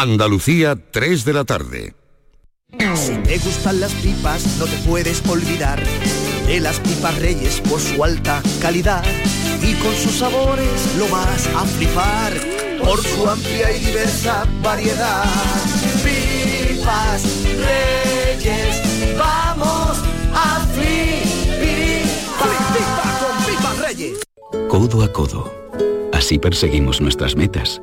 Andalucía, 3 de la tarde. Si te gustan las pipas, no te puedes olvidar de las pipas reyes por su alta calidad. Y con sus sabores lo vas a flipar por su amplia y diversa variedad. Pipas reyes, vamos a flipar. con pipas reyes. Codo a codo. Así perseguimos nuestras metas.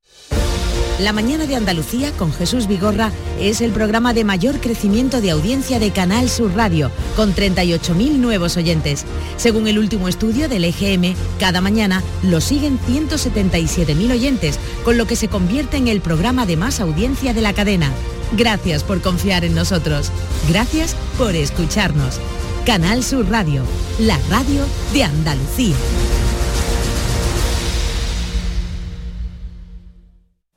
La Mañana de Andalucía con Jesús Vigorra es el programa de mayor crecimiento de audiencia de Canal Sur Radio, con 38.000 nuevos oyentes. Según el último estudio del EGM, cada mañana lo siguen 177.000 oyentes, con lo que se convierte en el programa de más audiencia de la cadena. Gracias por confiar en nosotros. Gracias por escucharnos. Canal Sur Radio, la radio de Andalucía.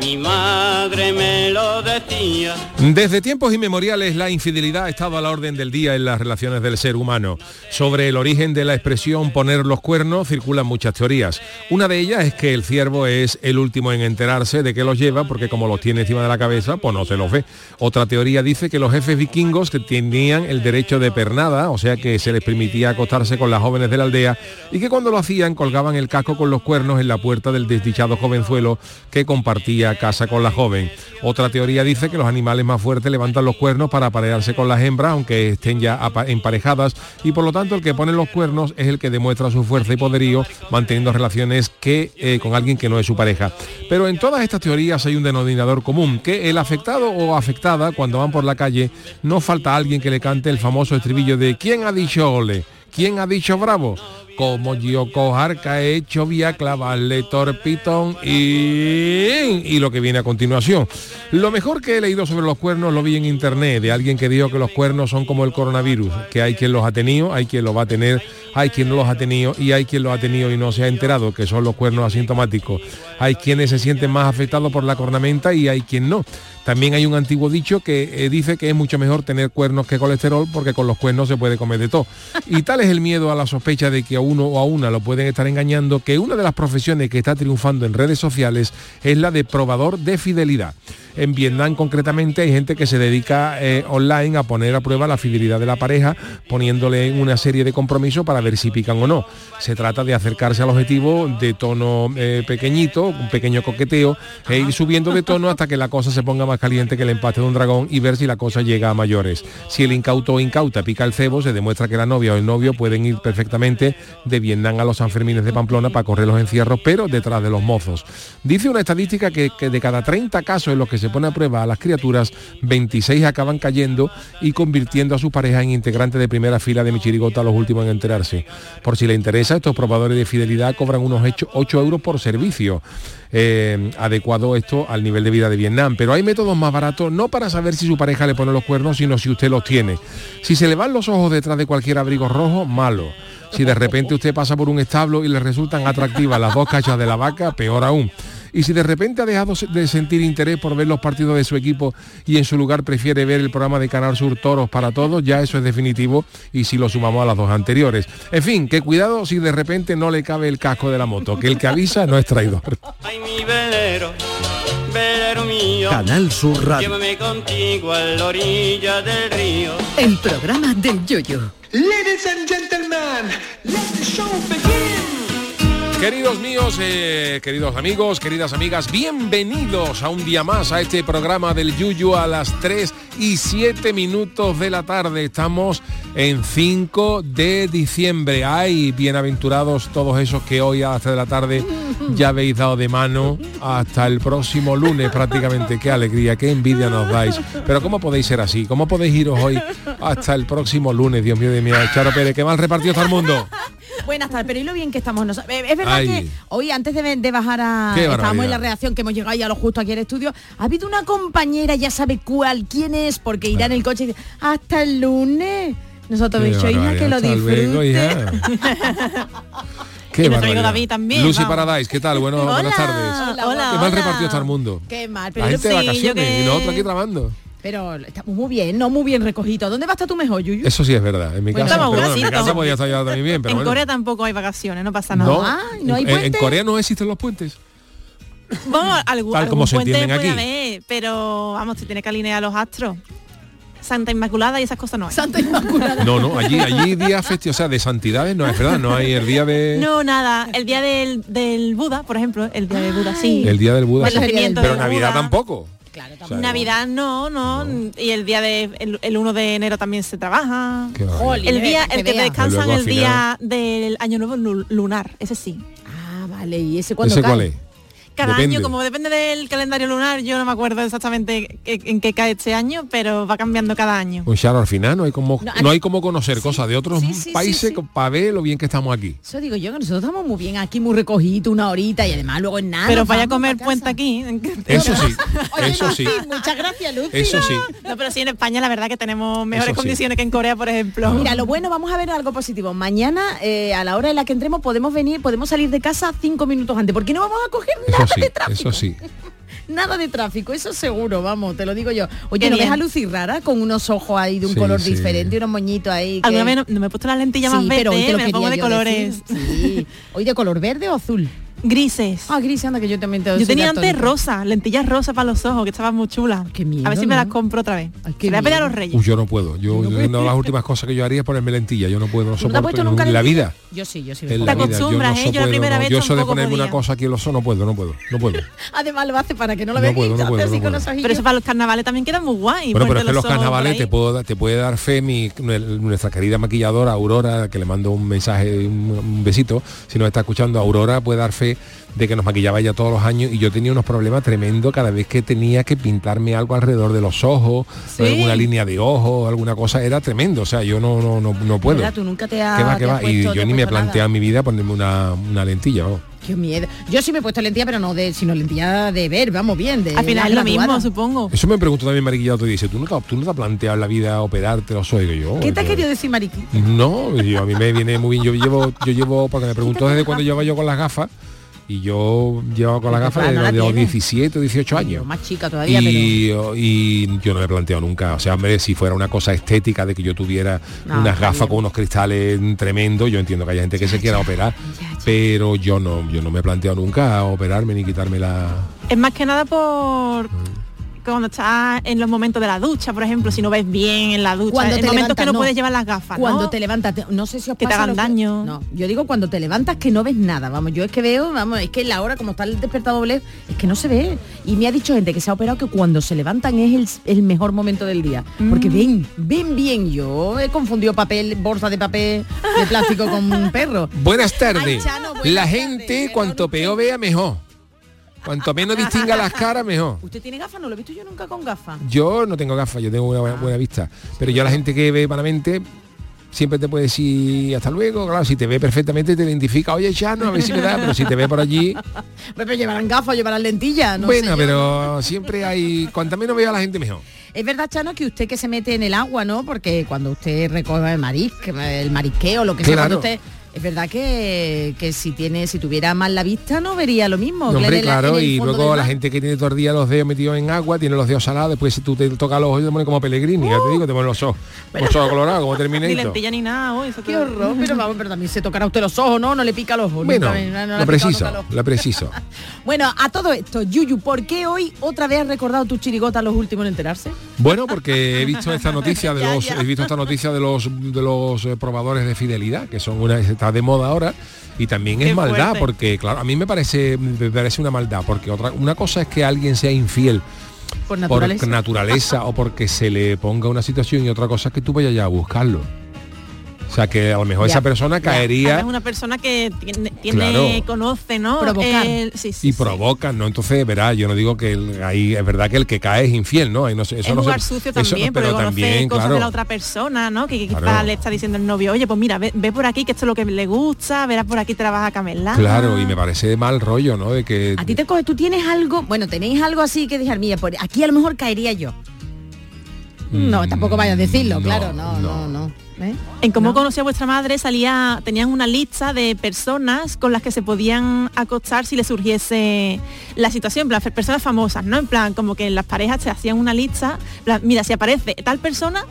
mi madre me lo decía. Desde tiempos inmemoriales la infidelidad ha estado a la orden del día en las relaciones del ser humano. Sobre el origen de la expresión poner los cuernos circulan muchas teorías. Una de ellas es que el ciervo es el último en enterarse de que los lleva porque como los tiene encima de la cabeza, pues no se los ve. Otra teoría dice que los jefes vikingos que tenían el derecho de pernada, o sea que se les permitía acostarse con las jóvenes de la aldea y que cuando lo hacían colgaban el casco con los cuernos en la puerta del desdichado jovenzuelo que compartía ella casa con la joven. Otra teoría dice que los animales más fuertes levantan los cuernos para aparearse con las hembras, aunque estén ya emparejadas, y por lo tanto el que pone los cuernos es el que demuestra su fuerza y poderío manteniendo relaciones que eh, con alguien que no es su pareja. Pero en todas estas teorías hay un denominador común, que el afectado o afectada, cuando van por la calle, no falta alguien que le cante el famoso estribillo de ¿Quién ha dicho ole? ¿Quién ha dicho bravo? Como yo cojarca he hecho, voy a clavarle torpitón y... y lo que viene a continuación. Lo mejor que he leído sobre los cuernos lo vi en internet, de alguien que dijo que los cuernos son como el coronavirus, que hay quien los ha tenido, hay quien los va a tener, hay quien no los ha tenido y hay quien los ha tenido y no se ha enterado, que son los cuernos asintomáticos. Hay quienes se sienten más afectados por la cornamenta y hay quien no. También hay un antiguo dicho que eh, dice que es mucho mejor tener cuernos que colesterol porque con los cuernos se puede comer de todo. Y tal es el miedo a la sospecha de que uno o a una lo pueden estar engañando que una de las profesiones que está triunfando en redes sociales es la de probador de fidelidad. En Vietnam concretamente hay gente que se dedica eh, online a poner a prueba la fidelidad de la pareja poniéndole una serie de compromisos para ver si pican o no. Se trata de acercarse al objetivo de tono eh, pequeñito, un pequeño coqueteo, e ir subiendo de tono hasta que la cosa se ponga más caliente que el empate de un dragón y ver si la cosa llega a mayores. Si el incauto o incauta pica el cebo, se demuestra que la novia o el novio pueden ir perfectamente de Vietnam a los Sanfermines de Pamplona para correr los encierros, pero detrás de los mozos. Dice una estadística que, que de cada 30 casos en los que se pone a prueba a las criaturas, 26 acaban cayendo y convirtiendo a su pareja en integrante de primera fila de mi chirigota, los últimos en enterarse. Por si le interesa, estos probadores de fidelidad cobran unos 8 euros por servicio. Eh, adecuado esto al nivel de vida de Vietnam. Pero hay métodos más baratos, no para saber si su pareja le pone los cuernos, sino si usted los tiene. Si se le van los ojos detrás de cualquier abrigo rojo, malo. Si de repente usted pasa por un establo y le resultan atractivas las dos cachas de la vaca, peor aún. Y si de repente ha dejado de sentir interés por ver los partidos de su equipo y en su lugar prefiere ver el programa de Canal Sur Toros para Todos, ya eso es definitivo y si lo sumamos a las dos anteriores. En fin, que cuidado si de repente no le cabe el casco de la moto, que el que avisa no es traidor. Ay, mi velero, velero mío. Canal Sur Radio. Llévame contigo a la orilla del río. El programa del yoyo. Ladies and gentlemen, let the show begin. Queridos míos, eh, queridos amigos, queridas amigas, bienvenidos a un día más a este programa del Yuyu a las 3 y 7 minutos de la tarde. Estamos en 5 de diciembre. Ay, bienaventurados todos esos que hoy a las 3 de la tarde ya habéis dado de mano hasta el próximo lunes prácticamente. Qué alegría, qué envidia nos dais. Pero ¿cómo podéis ser así? ¿Cómo podéis iros hoy hasta el próximo lunes? Dios mío de mí, Charo Pérez, qué mal repartido está el mundo. Buenas tardes, pero y lo bien que estamos nosotros. Eh, Es verdad Ay. que hoy, antes de, de bajar a. Estábamos en la reacción que hemos llegado ya lo justo aquí al estudio. Ha habido una compañera, ya sabe cuál, quién es, porque irá en el coche y dice, hasta el lunes. Nosotros hija, que lo luego, disfrute. Qué Y. David también, Lucy vamos. Paradise, ¿qué tal? Bueno, buenas Hola, tardes. hola, hola, Qué mal repartido está el mundo. Qué mal, La pero gente de sí, vacaciones que- y nosotros aquí trabajando. Pero estamos muy bien, no muy bien recogido. ¿Dónde va a estar tú mejor, Yuyu? Eso sí es verdad. En mi casa, bueno, en mi guasitos. casa podía estar yo también bien, pero en bueno. Corea tampoco hay vacaciones, no pasa nada. No, en, en Corea no existen los puentes. Vamos, algún, Tal como algún se puente aquí. haber, pero vamos, se tiene que alinear los astros. Santa Inmaculada y esas cosas no hay. Santa Inmaculada. No, no, allí, allí día festivo, o sea, de santidades no es verdad, no hay el día de No, nada. El día del, del Buda, por ejemplo, el día del Buda, sí. el día del Buda, El nacimiento pero Navidad Buda. tampoco. O sea, Navidad no, no, y el día de el, el 1 de enero también se trabaja. El día, que el que vea. descansan el día del año nuevo lu- lunar, ese sí. Ah, vale, ¿y ese cuándo ¿Ese cae? cuál es? Cada Depende. año, como depende del calendario lunar, yo no me acuerdo exactamente en qué cae este año, pero va cambiando cada año. Un charo al final no hay como No, no, hay como conocer cosas de otros sí, sí, países sí, sí. para ver lo bien que estamos aquí. Eso digo yo, que nosotros estamos muy bien aquí, muy recogidos, una horita y además luego en nada. pero vaya a comer puente aquí. Eso sí, Oye, eso sí. Muchas gracias, Lucy. Eso sí. No, pero sí en España la verdad que tenemos mejores condiciones que en Corea, por ejemplo. Mira, lo bueno, vamos a ver algo positivo. Mañana, eh, a la hora en la que entremos, podemos venir, podemos salir de casa cinco minutos antes, porque no vamos a coger Eso nada sí, de tráfico. eso sí. Nada de tráfico, eso seguro, vamos, te lo digo yo. Oye, Qué ¿no ves a Lucy rara con unos ojos ahí de un Sí, color sí. diferente y unos moñitos ahí? que- Alguna vez no, no me he puesto las lentillas Sí, más pero hoy verdes, te lo me quería pongo de colores. decir. Hoy de color verde o azul. Grises. Ah, grises, anda que yo también te Yo tenía antes rosa, lentillas rosas para los ojos, que estaban muy chulas. Qué miedo, A ver si me las compro otra vez. qué Se voy a pedir a los reyes. Uy, yo no puedo. Yo, una de las últimas cosas que yo haría es ponerme lentilla. Yo no puedo, no ¿No te has soporto puesto en nunca la vida. Yo sí, yo sí. En la vida. Yo no acostumbras, ¿eh? Yo la primera no. vez Yo eso de ponerme una cosa aquí en los ojos no puedo, no puedo, no puedo. Además lo hace para que no lo ojillos. Pero eso para los carnavales también queda muy guay. Bueno, pero es que los carnavales te, puedo, te puede dar fe mi, nuestra querida maquilladora Aurora, que le mando un mensaje, un, un besito, si nos está escuchando, Aurora puede dar fe de que nos maquillaba ella todos los años y yo tenía unos problemas tremendos cada vez que tenía que pintarme algo alrededor de los ojos, Sí. o alguna línea de ojo, alguna cosa, era tremendo, o sea, yo no, no, no, no puedo. Tú nunca te has ¿Qué va, qué te has va? Y puesto- yo has ni me en mi vida ponerme una, una lentilla, vamos. Qué miedo. Yo sí me he puesto lentilla, pero no de, sino lentilla de ver, vamos bien. De Al final la es lo graduada. mismo, supongo. Eso me preguntó también Mariquilla otro día, dice, ¿tú nunca, tú no te has planteado en la vida operarte los ojos? Yo, ¿Qué te ha yo- querido decir, Mariqui? No, yo, a mí me viene muy bien. Yo llevo, yo llevo, porque me preguntó desde cuando llevaba yo con las gafas, y yo llevaba con no la los, de los tienes. 17 o 18 años. Más chica todavía, Y, y yo no me he planteado nunca, o sea, hombre, si fuera una cosa estética de que yo tuviera No, unas gafas con unos cristales tremendos, yo entiendo que hay gente que se quiera operar, pero yo no, yo no me he planteado nunca operarme ni quitarme la... Es más que nada por cuando estás en los momentos de la ducha, por ejemplo, si no ves bien en la ducha, Cuando en te momentos levantas, que no, no. puedes llevar las gafas, Cuando ¿no? te levantas, te- no sé si os Que te pasa hagan daño. No, yo digo cuando te levantas que no ves nada, vamos, yo es que veo, vamos, es que la hora como está el despertador lejos, es que no se ve. Y me ha dicho gente que se ha operado que cuando se levantan es el, el mejor momento del día, porque Mm. ven, ven bien. Yo he confundido papel, bolsa de papel de plástico con un perro. Buenas tardes. Ay, Chano, buenas la gente, cuanto peor vea, mejor. Cuanto menos distinga las caras, mejor. ¿Usted tiene gafas? No lo he visto yo nunca con gafas. Yo no tengo gafas, yo tengo una buena, buena vista. Pero yo la gente que ve malamente siempre te puede decir hasta luego. Claro, si te ve perfectamente te identifica, oye Chano, a ver si me da, pero si te ve por allí. Pero llevarán gafas, llevarán lentillas, no bueno, sé pero siempre hay. Cuanto menos veo a la gente mejor. Es verdad, Chano, que usted que se mete en el agua, ¿no? Porque cuando usted recoge el marisque, el marisqueo, lo que sea, Claro. cuando usted. Es verdad que, que si tiene, si tuviera mal la vista no vería lo mismo. No, hombre, la- claro, en el y luego la gente que tiene todo el día los dedos metidos en agua, tiene los dedos salados, después si tú te tocas los ojos te pones como Pellegrini, ya te digo, te pones los ojos, los ojos colorados, como Ni Terminator. lentilla ni nada, uy, eso Qué horror, pero vamos, pero también se tocará usted los ojos, ¿no? No le pica los ojos. Bueno, no picado preciso, lo preciso. Bueno, a todo esto, Yuyu, ¿por qué hoy otra vez has recordado tu chirigota los últimos en enterarse? Bueno, porque he visto esta noticia de los, ya. he visto esta noticia de los de los eh, probadores de fidelidad, que son una está de moda ahora y también es maldad, fuerte. porque claro, a mí me parece me parece una maldad, porque otra una cosa es que alguien sea infiel Por por naturaleza. naturaleza o porque se le ponga una situación y otra cosa es que tú vayas ya a buscarlo. O sea, que a lo mejor Ya, esa persona caería Además, una persona que tiene, tiene- Claro. conoce, ¿no? Provocar. El- sí, sí, y sí. provocan, ¿no? Entonces, verá, yo no digo que el- ahí es verdad que el que cae es infiel, ¿no? Ahí no sé, eso es no se- jugar sucio eso también, pero porque conoce también, cosas claro. de la otra persona, ¿no? Que, que quizás Claro. le está diciendo el novio, oye, pues mira, ve, ve por aquí que esto es lo que le gusta, verás por aquí te la vas a camelar. Claro, y me parece mal rollo, ¿no? De que A ti te coge, tú tienes algo, bueno, tenéis algo así que dejar, mira, por aquí a lo mejor caería yo. No, tampoco vayas a decirlo, Mm, no, claro, no, no, no. ¿Eh? En cómo ¿No? conocí a vuestra madre salía, tenían una lista de personas con las que se podían acostar si le surgiese la situación, en plan, personas famosas, ¿no? En plan, como que las parejas se hacían una lista, en plan, mira, si aparece tal persona,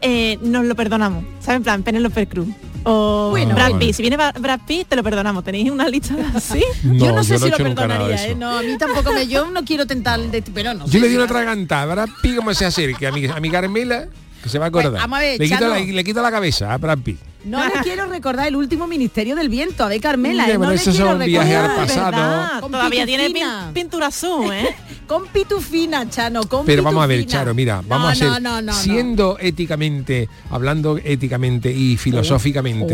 eh, nos lo perdonamos, ¿sabes? En plan, Penelope Cruz. O Bueno. Brad. Pitt, si viene Brad Pitt, te lo perdonamos. ¿Tenéis una lista así? yo no sé si lo perdonaría. ¿eh? No, a mí tampoco me, yo no quiero tentar de pero no. Yo sé le di una tragantada, Brad Pitt como se acerque a mi, a mi Carmela, que se va a acordar. Pues, vamos a ver, le, quito Chano. la, le quito la cabeza a Brad Pitt. No le quiero recordar el último Ministerio del Viento, a ver Carmela, ¿eh? no le quiero recordar. al pasado. ¿Verdad? Con Todavía tiene pitufina. pintura azul, ¿eh? Con pitufina, Chano, con Pero vamos a ver. Charo, mira, No, vamos a ser, no, no, no, no. siendo éticamente, hablando éticamente y filosóficamente,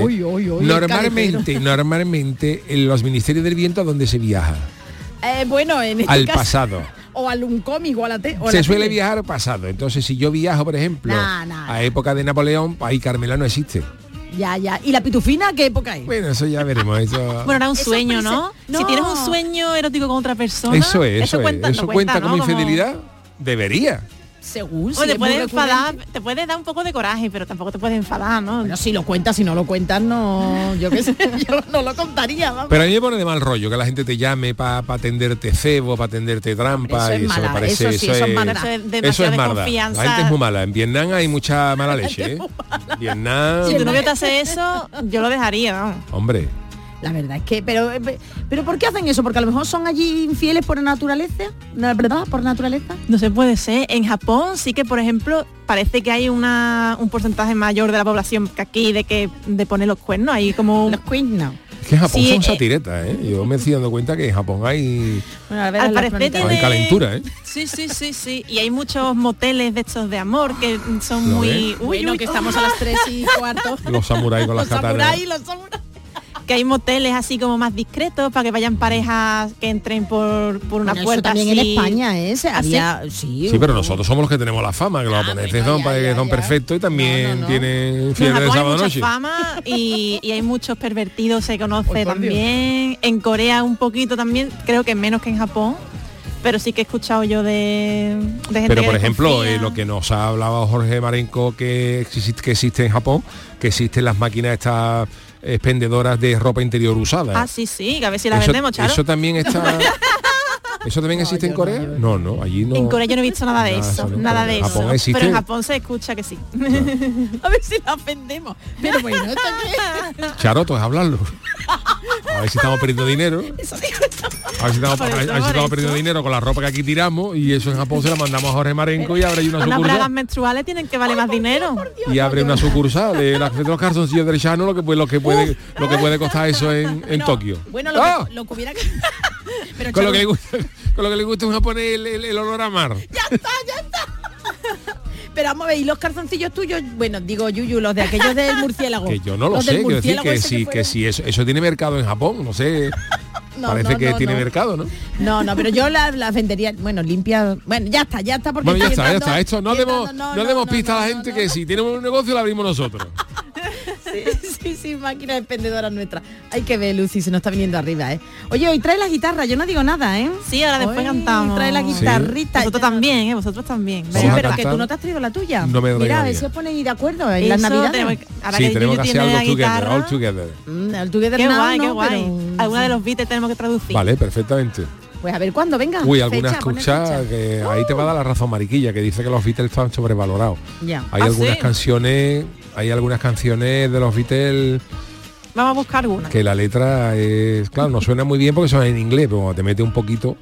normalmente, normalmente en los ministerios del viento a donde se viaja, Eh, bueno, en este al caso- pasado. O al un cómic o a la te, o a Se la suele tele. viajar pasado. Entonces, si yo viajo, por ejemplo, Nah, nah, a época de Napoleón, ahí Carmela no existe. Ya, ya. ¿Y la pitufina qué época es? Bueno, eso ya veremos. Eso, Bueno, era un Eso sueño, ¿no? No. Si tienes un sueño erótico con otra persona, eso es, eso, es. cuenta, eso no cuenta, ¿no? como infidelidad. Debería. Según. Si te es muy puede enfadar, te puede dar un poco de coraje, pero tampoco te puedes enfadar, ¿no? Bueno, si lo cuentas, si no lo cuentas, no. Yo qué sé, yo no lo contaría, vamos. Pero a mí me pone de mal rollo que la gente te llame para tenderte cebo, para tenderte trampa. Eso es y eso mala, me parece. eso sí, eso es maldad. Eso es Eso desconfianza. La gente es muy mala. En Vietnam hay mucha mala leche. ¿eh? Vietnam. Si tu novio te hace eso, yo lo dejaría, vamos. Hombre. La verdad es que, pero, eh, pero ¿por qué hacen eso? Porque a lo mejor son allí infieles por naturaleza, ¿la verdad? Por naturaleza. No se puede ser. En Japón sí que, por ejemplo, parece que hay una, un porcentaje mayor de la población que aquí de que de poner los cuernos. Hay como los cuernos. Es que en Japón Sí, son eh, satiretas, ¿eh? Yo me estoy dando cuenta que en Japón hay, Al parecer hay tiene- calentura, ¿eh? Sí, sí, sí, sí. Y hay muchos moteles de estos de amor que son ¿Lo muy... Uy, Bueno, uy, que estamos a las 3 y cuarto. Los samuráis con las Los katanas. samuráis, los samuráis. Que hay moteles así como más discretos para que vayan parejas que entren por, por una Bueno, eso puerta también en así. España, ¿eh? Se ¿Ah, había, sí, Sí, pero nosotros somos los que tenemos la fama, que los japoneses son, que son perfectos y también tienen En fiebre de sábado noche. fama y, y hay muchos pervertidos, se conoce Dios. también. En Corea un poquito también, creo que menos que en Japón. Pero sí que he escuchado yo de, de gente Pero que por ejemplo, eh, lo que nos ha hablado Jorge Marenco que existe, que existe en Japón, que existen las máquinas estas expendedoras de ropa interior usada. Ah, sí, sí, que a ver si la eso, vendemos, Charo. eso también está. ¿Eso también existe en Corea? No, no, allí no. En Corea yo no he visto nada de Nada, eso, nada de ¿En Japón eso. existe? Pero en Japón se escucha que sí. A ver si la vendemos. Pero bueno, ¿esto qué? Charoto, es hablarlo. A ver si estamos perdiendo dinero. A ver si estamos, a ver si estamos perdiendo dinero con la ropa que aquí tiramos y eso en Japón se la mandamos a Jorge Marenco y abre una Unas bragas sucursal. menstruales tienen que valer más dinero. Y abre una sucursal de, la- de los calzoncillos del Chano, lo que puede, lo que puede, lo que puede costar eso en, en Tokio. Bueno, lo, ¡Ah! que, lo que hubiera que... Pero Con lo, que le gusta, con lo que le gusta a un japonés el, el- el olor a mar. Pero vamos a ver, ¿y los calzoncillos tuyos? Bueno, digo Yuyu, los de aquellos del murciélago. Que yo no lo Los sé, quiero decir que sí, que sí, eso, eso tiene mercado en Japón, no sé. No, Parece no, que no, tiene mercado, ¿no? No, no, pero yo las las vendería, bueno, limpia, bueno, ya está, ya está porque Bueno, ya está, ya está. Esto no demos, no, demos pista a la gente que si tenemos un negocio lo abrimos nosotros. Sí, sí, sí, máquina expendedora nuestra. Hay que ver, Lucy, se nos está viniendo arriba, ¿eh? Oye, hoy trae la guitarra, yo no digo nada, ¿eh? Sí, ahora después Hoy cantamos. Trae la guitarrita. Vosotros también, ¿eh? Vosotros también. Sí, pero que tú no te has traído la tuya. No me Mira, a ver si os ponéis de acuerdo en las navidades. tenemos ahora Sí, que tenemos que hacer tiene algo la together, guitarra, all together. Mm, el Together Qué Now, guay, qué guay. Pero- Alguna de los beats tenemos que traducir. Vale, perfectamente. Pues a ver cuándo, venga. Uy, alguna fecha, pone escucha fecha. que ahí te va a dar la razón mariquilla, que dice que los Beatles están sobrevalorados. Ya. Hay ¿Ah, algunas sí? canciones, hay algunas canciones de los Beatles Vamos a buscar alguna. que la letra es, claro, no suena muy bien porque son en inglés, pero cuando te mete un poquito,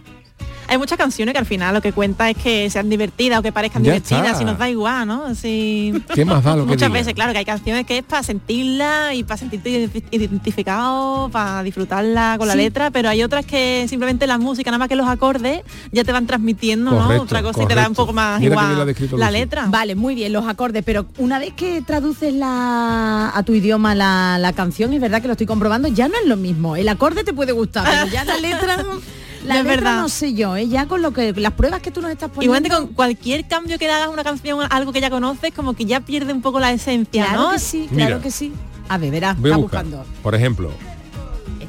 Hay muchas canciones que al final lo que cuenta es que sean divertidas o que parezcan Ya divertidas, está. y nos da igual, ¿no? Así... ¿qué más da lo que Muchas diga? veces, claro, que hay canciones que es para sentirla y para sentirte identi- identificado, para disfrutarla con la letra, pero hay otras que simplemente la música, nada más que los acordes, ya te van transmitiendo, ¿no? Otra cosa y te da un poco más Mira igual la letra. Vale, muy bien, los acordes, pero una vez que traduces la, a tu idioma la, la canción, es verdad que lo estoy comprobando, ya no es lo mismo. El acorde te puede gustar, pero ya la letra, la letra verdad. no sé yo, ¿eh? ya con lo que las pruebas que tú nos estás poniendo. Igualmente con cualquier cambio que le hagas a una canción, algo que ya conoces, como que ya pierde un poco la esencia, Claro ¿no? que sí, claro que sí. A ver, verás, está buscando. Por ejemplo,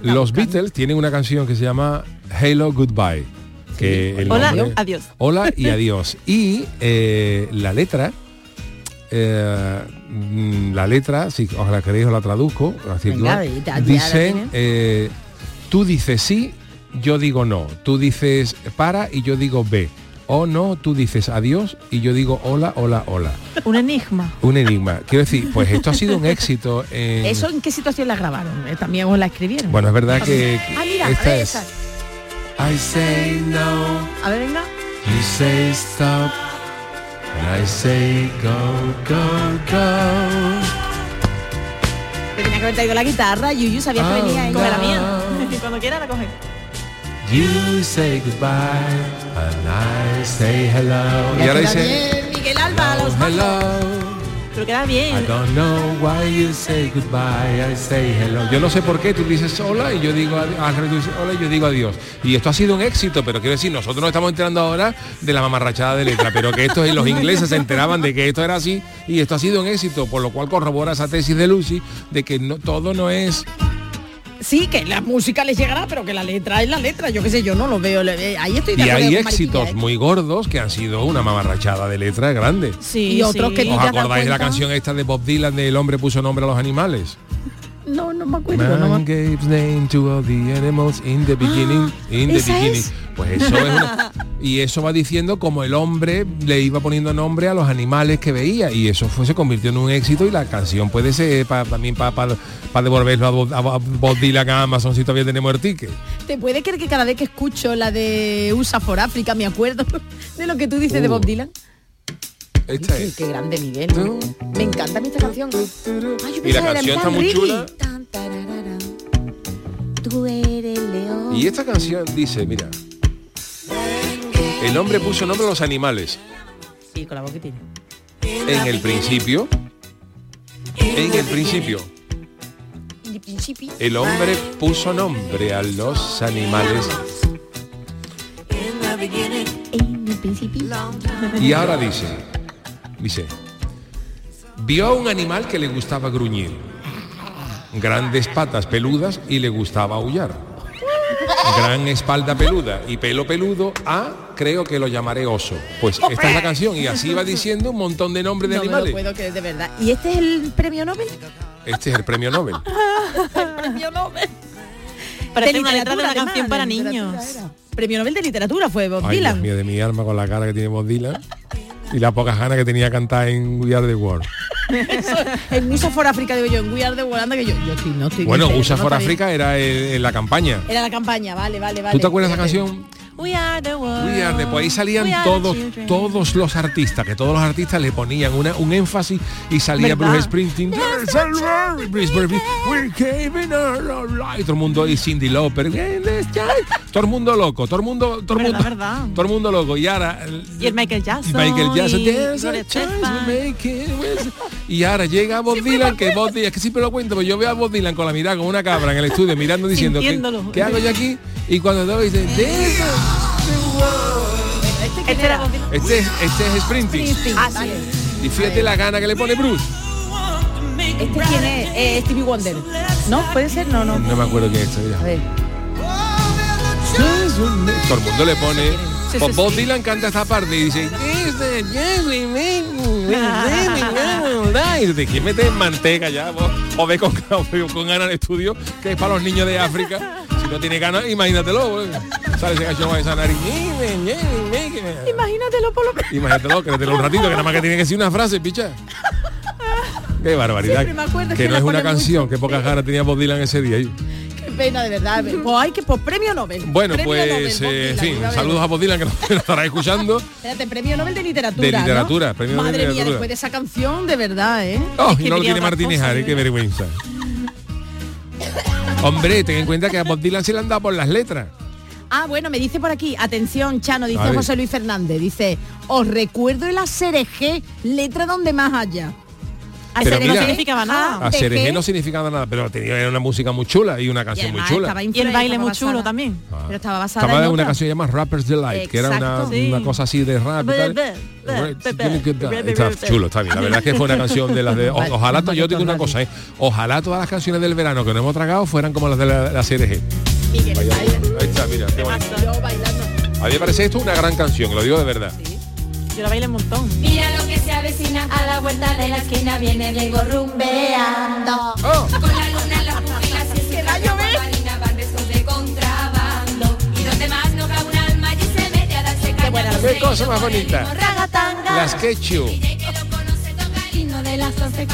los Beatles tienen una canción que se llama Hello Goodbye. Que el Hola, nombre- adiós. Hola y adiós. Y eh, la letra, eh, la letra, si os la queréis os la traduzco, así Venga, dicen, eh, tú dices sí, yo digo no. Tú dices para y yo digo ve. O no, tú dices adiós y yo digo hola, hola, hola. Un enigma. Un enigma. Quiero decir, pues esto ha sido un éxito en... ¿Eso en qué situación la grabaron? Eh, También os la escribieron. Bueno, es verdad que Ah, mira, esta esa. es... I say no, A ver, venga. you say stop, and I say go, go, go. Te tenía que haber traído la guitarra, Yuyu sabía que venía ella. Coge la mía. Cuando quiera la coge. You say goodbye, and I say hello. Y ahora dice, Miguel Alba, a los hello. Pero queda bien. I don't know why you say goodbye, I say hello. Yo no sé por qué tú dices hola y yo digo adi- tú dices hola y yo digo adiós. Y esto ha sido un éxito, pero quiero decir, nosotros nos estamos enterando ahora de la mamarrachada de letra, pero que estos los ingleses se enteraban de que esto era así y esto ha sido un éxito, por lo cual corrobora esa tesis de Lucy de que no, todo no es Sí, que la música les llegará, pero que la letra es la letra. Yo qué sé, yo no lo veo. le- Ahí estoy de y hay éxitos ¿eh? muy gordos que han sido una mamarrachada de letra grande. Sí, Y otros sí. que tú ¿Os acordáis de la canción esta de Bob Dylan de El hombre puso nombre a los animales? No, no me acuerdo. no Man me- gave name to all the animals in the beginning. in the ¿esa beginning. es? Pues eso es una- y eso va diciendo como el hombre le iba poniendo nombre a los animales que veía y eso fue, se convirtió en un éxito y la canción puede ser pa- también para devolverlo a, a Bob Dylan a Amazon si todavía tenemos el ticket. ¿Te puede creer que cada vez que escucho la de USA for Africa me acuerdo de lo que tú dices de Uh. Bob Dylan? Esta Qué, es. qué grande Miguel. Me encanta a mí esta canción. Ay, yo Y la canción está muy chula. Tan, tararara. Tú eres león. Y esta canción dice, mira, el hombre puso nombre a los animales. Sí, con la tiene. En el principio, en el principio, el hombre puso nombre a los animales En el principio. y ahora dice, dice, vio a un animal que le gustaba gruñir, grandes patas peludas y le gustaba aullar, gran espalda peluda y pelo peludo, a creo que lo llamaré oso. Pues esta es la canción y así va diciendo un montón de nombres de No me lo animales. puedo creer, de verdad. ¿Y este es el premio Nobel? Este es el premio Nobel. premio Nobel. Parece una letra de una canción además, para niños. era. Premio Nobel de literatura fue Bob Ay, Dios Dylan. mío, de mi alma con la cara que tiene Bob Dylan y la pocas ganas que tenía de cantar en We Are the World. Eso, en USA for Africa digo yo, en We Are the World, anda que yo, yo estoy, no estoy. Bueno, no USA for. Africa era en, en la campaña. Era la campaña, vale, vale, vale. ¿Tú te acuerdas de la canción? We are the world. We Are the- pues ahí salían todos, todos los artistas, que todos los artistas le ponían una, un énfasis y salía ¿Verdad? Bruce Springsteen. "There's a world", y todo el mundo y Cindy Lauper, todo el mundo loco, todo el mundo, todo el mundo, verdad. todo el mundo loco. Y ahora Y el Michael Jackson. Michael Jackson, y y ahora llega Bob Dylan, que Bob Dylan, es que siempre lo cuento, pero yo veo a Bob Dylan con la mirada como una cabra en el estudio mirando diciendo, ¿qué. ¿qué hago yo aquí? Y cuando todo dice, "There's a-" Este era Bob este es, este es. Springsteen, Ah, vale. Y fíjate la gana que le pone Bruce. ¿Este quién es? Eh, Stevie Wonder. ¿No? ¿Puede ser? No, no. No me acuerdo quién es este, mira. A ver. Todo el mundo le pone. Sí, Pues sí, Bob sí. Dylan canta esta parte y dice. Y dice, ¿quién mete manteca ya? vos? O ve con, con ganas al estudio, que es para los niños de África. No tiene ganas, imagínatelo. Sale ese con esa nariz. Imagínatelo por lo menos. Imagínatelo, créetelo un ratito, que nada más que tiene que decir una frase, picha. Qué barbaridad. Que que no es una canción, que pocas ganas tenía Bob Dylan ese día. Qué pena, de verdad. Pues hay que, pues premio Nobel. Bueno, Premio Nobel, pues, Bob eh, en fin, saludos a Bob Dylan que nos, que estará escuchando. Espérate, premio Nobel de literatura. De ¿no? literatura, premio Nobel de Madre mía, literatura. después de esa canción, de verdad, ¿eh? Oh, y no lo tiene Martínez Ares, qué vergüenza. Hombre, ten en cuenta que a Bob Dylan se le han dado por las letras. Ah, bueno, me dice por aquí, atención, Chano, dice. José Luis Fernández, dice, os recuerdo el ASRG, letra donde más haya. Pero Ese no mira, significaba nada. A Cereje no significaba nada, pero tenía era una música muy chula y una canción muy además chula. estaba Y el baile muy chulo basada- también. Pero estaba basada Estaba en en una canción llamada Rapper's Delight, que era una, Exacto. Sí. una cosa así de rap. y Está chulo, está bien. La verdad es que fue una canción de las de. o- ojalá, yo digo una cosa, ¿eh? Ojalá todas las canciones del verano que no hemos tragado fueran como las de la, la CRG. Miguel. Ahí está, mira, qué. A mí me parece esto una gran canción, lo digo de verdad. Yo la bailé un montón. Mira lo que se avecina a la vuelta de la esquina viene Diego rumbeando. Oh. Con la luna en las pupilas y su traje marina van besos de contrabando. Y donde más no cabe un alma allí se mete a darse caña. Qué cosa más bonita. Las Quechu. Himno de las once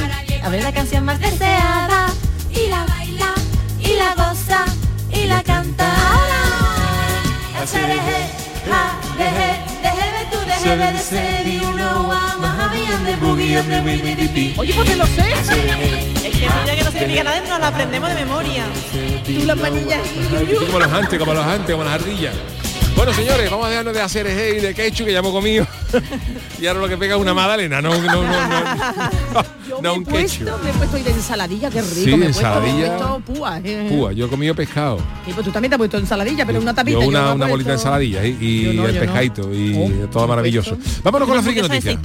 A ver la canción más deseada. Y la baila, y la goza, y la canta. Ja, deje, deje deje de ser. You know I'm a happy and the boogie and the wee wee wee. Oye, pues te lo sé. Es que ya que no significa nada, nos la aprendemos de memoria. Tú las manillas. Como los antes, como los antes, como las ardillas. Bueno, señores, vamos a dejarnos de hacer y de quechu que ya hemos comido. y ahora lo que pega es una magdalena, no, no, no, no, Yo no me he un quechu. puesto, me he puesto hoy de ensaladilla, qué rico. Sí, me he puesto, ensaladilla. Me he puesto púa. eh. Púa, yo he comido pescado. Sí, pues tú también te has puesto ensaladilla, pero una tapita. Yo yo una, he una puesto- bolita de ensaladilla y, y Yo no, el yo no. pescadito y Oh, todo maravilloso. supuesto. Vámonos con la friki noticia.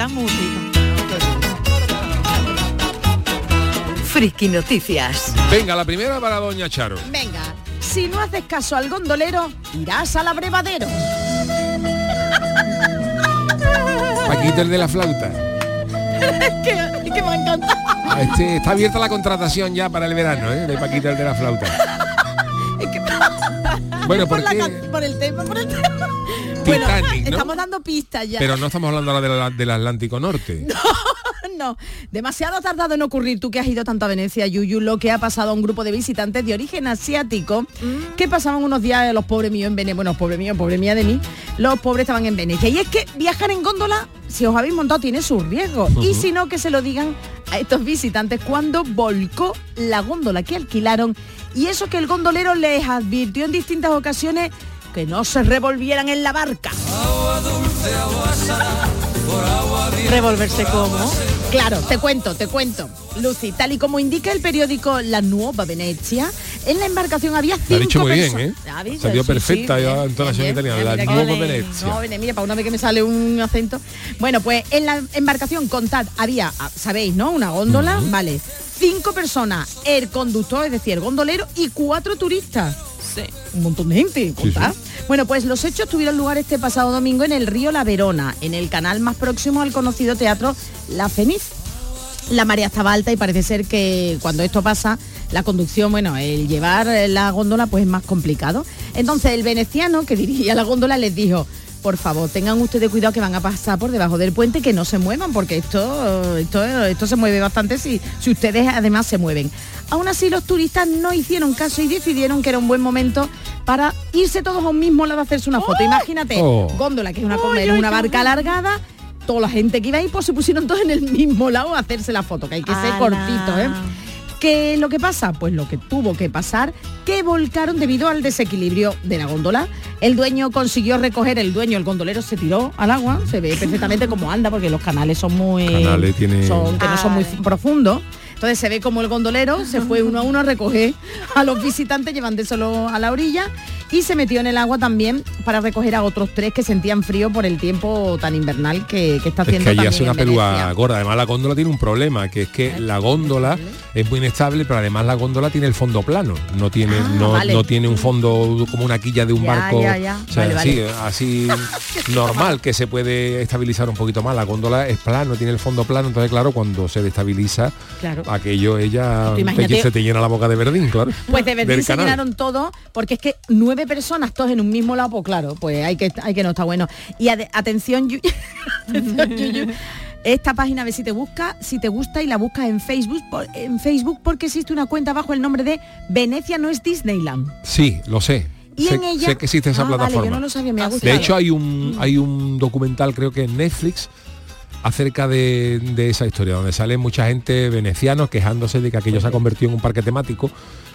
Friki Noticias. Venga, la primera para Doña Charo. Venga, si no haces caso al gondolero, irás al abrevadero. Paquito el de la flauta. que, que me ha encantado. Este, está abierta la contratación ya para el verano, ¿eh? De Paquita el de la flauta. Bueno, por, ¿por la por el tema, por el tema. Bueno, estamos dando pistas ya. Pero no estamos hablando ahora de la- del Atlántico Norte. no, demasiado ha tardado en ocurrir tú que has ido tanto a Venecia, Yuyu, lo que ha pasado a un grupo de visitantes de origen asiático Mm. que pasaban unos días los pobres míos en Venecia, bueno, pobre mío, pobre mía de mí, los pobres estaban en Venecia. Y es que viajar en góndola, si os habéis montado, tiene sus riesgos. Y si no, que se lo digan a estos visitantes cuando volcó la góndola que alquilaron. Y eso que el gondolero les advirtió en distintas ocasiones que no se revolvieran en la barca. Revolverse como. Claro, te cuento, te cuento. Lucy, tal y como indica el periódico La Nuova Venecia, en la embarcación había Lo cinco ha dicho muy bien, personas. ¿eh? ¿Ha visto? Salió Sí, perfecta sí, ya bien, entonación bien, italiana. bien, La Ole. Venecia. No, Vene- mira, para una vez que me sale un acento. Bueno, pues en la embarcación, contad, había, ah, sabéis, ¿no? Una góndola, vale. Cinco personas, el conductor, es decir, el gondolero, y cuatro turistas. Sí. Un montón de gente, contad. Bueno, pues los hechos tuvieron lugar este pasado domingo en el río La Verona, en el canal más próximo al conocido teatro La Feniz. La marea estaba alta y parece ser que cuando esto pasa, la conducción, bueno, el llevar la góndola pues es más complicado. Entonces el veneciano que dirigía la góndola les dijo, por favor, tengan ustedes cuidado que van a pasar por debajo del puente, que no se muevan, porque esto, esto, esto se mueve bastante si, si ustedes además se mueven. Aún así los turistas no hicieron caso y decidieron que era un buen momento para irse todos a un mismo lado a hacerse una foto. Imagínate, Oh. góndola, que es una, es ay, una barca alargada, toda la gente que iba ahí pues se pusieron todos en el mismo lado a hacerse la foto, que hay que ser ¡Hala! cortito, ¿eh? ¿Qué es lo que pasa? Pues lo que tuvo que pasar, que volcaron debido al desequilibrio de la góndola. El dueño consiguió recoger, el dueño, el gondolero se tiró al agua, se ve perfectamente cómo anda, porque los canales son muy... Canales tiene- son- que no son muy profundos. Entonces se ve como el gondolero se fue uno a uno a recoger a los visitantes llevándoselo a la orilla y se metió en el agua también para recoger a otros tres que sentían frío por el tiempo tan invernal que, que está Es haciendo que allí hace una pelúa gorda. Además la góndola tiene un problema, que es que la góndola es muy inestable, pero además la góndola tiene el fondo plano. No tiene, no, vale. no tiene un fondo como una quilla de un Ya, barco. ya, ya. O sea, Vale, así normal que se puede estabilizar un poquito más. La góndola es plano, tiene el fondo plano, entonces claro, cuando se destabiliza, Claro. Aquello ella imagínate- te, se te llena la boca de verdín, claro. Pues de del se canal. llenaron todo, porque es que nueve personas todos en un mismo lado, pues claro, pues hay que, hay que no está bueno. Y atención, atención, Yuyu, esta página a ver si te busca, si te gusta y la buscas en Facebook, por- en Facebook porque existe una cuenta bajo el nombre de Venecia no es Disneyland. Sí, lo sé. Y sé, en ella- sé que existe esa Ah, vale, plataforma. yo no lo sabía, me ha gustado. De hecho, hay un, hay un documental, creo que en Netflix, acerca de, esa historia, donde sale mucha gente venecianos quejándose de que aquello se ha convertido en un parque temático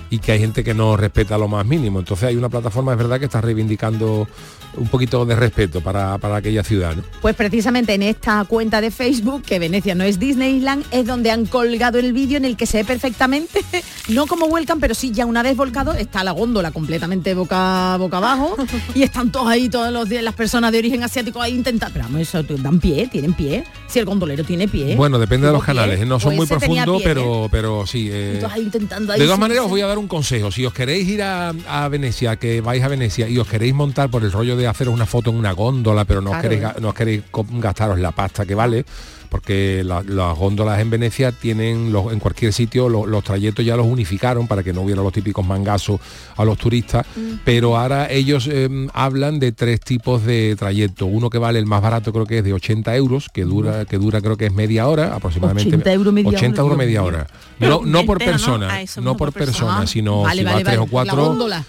y que hay gente que no respeta lo más mínimo. Entonces hay una plataforma, es verdad, que está reivindicando un poquito de respeto para, para aquella ciudad. ¿no? Pues precisamente en esta cuenta de Facebook, que Venecia no es Disneyland, es donde han colgado el vídeo en el que se ve perfectamente, no como vuelcan, pero sí ya una vez volcado, está la góndola completamente boca, boca abajo y están todos ahí, todos los días, las personas de origen asiático ahí intentando, pero vamos, eso dan pie, tienen pie, si el gondolero tiene pie. Bueno, depende de los canales, pie, ¿eh? no son pues muy profundos, pero, pero sí. Eh, ahí intentando ahí De todas maneras os voy a dar un consejo. Si os queréis ir a, a Venecia, que vais a Venecia y os queréis montar por el rollo de haceros una foto en una góndola, pero no, os queréis, ga- no os queréis gastaros la pasta que vale, porque la- las góndolas en Venecia tienen los- en cualquier sitio lo- los trayectos ya los unificaron para que no hubiera los típicos mangazos a los turistas, pero ahora ellos eh, hablan de tres tipos de trayectos. Uno que vale el más barato creo que es de 80 euros, que dura, que dura creo que es media hora aproximadamente. 80 euros media 80 hora, euros media hora. No, no por persona, no por persona. persona, sino vale, si vale, vas tres o cuatro.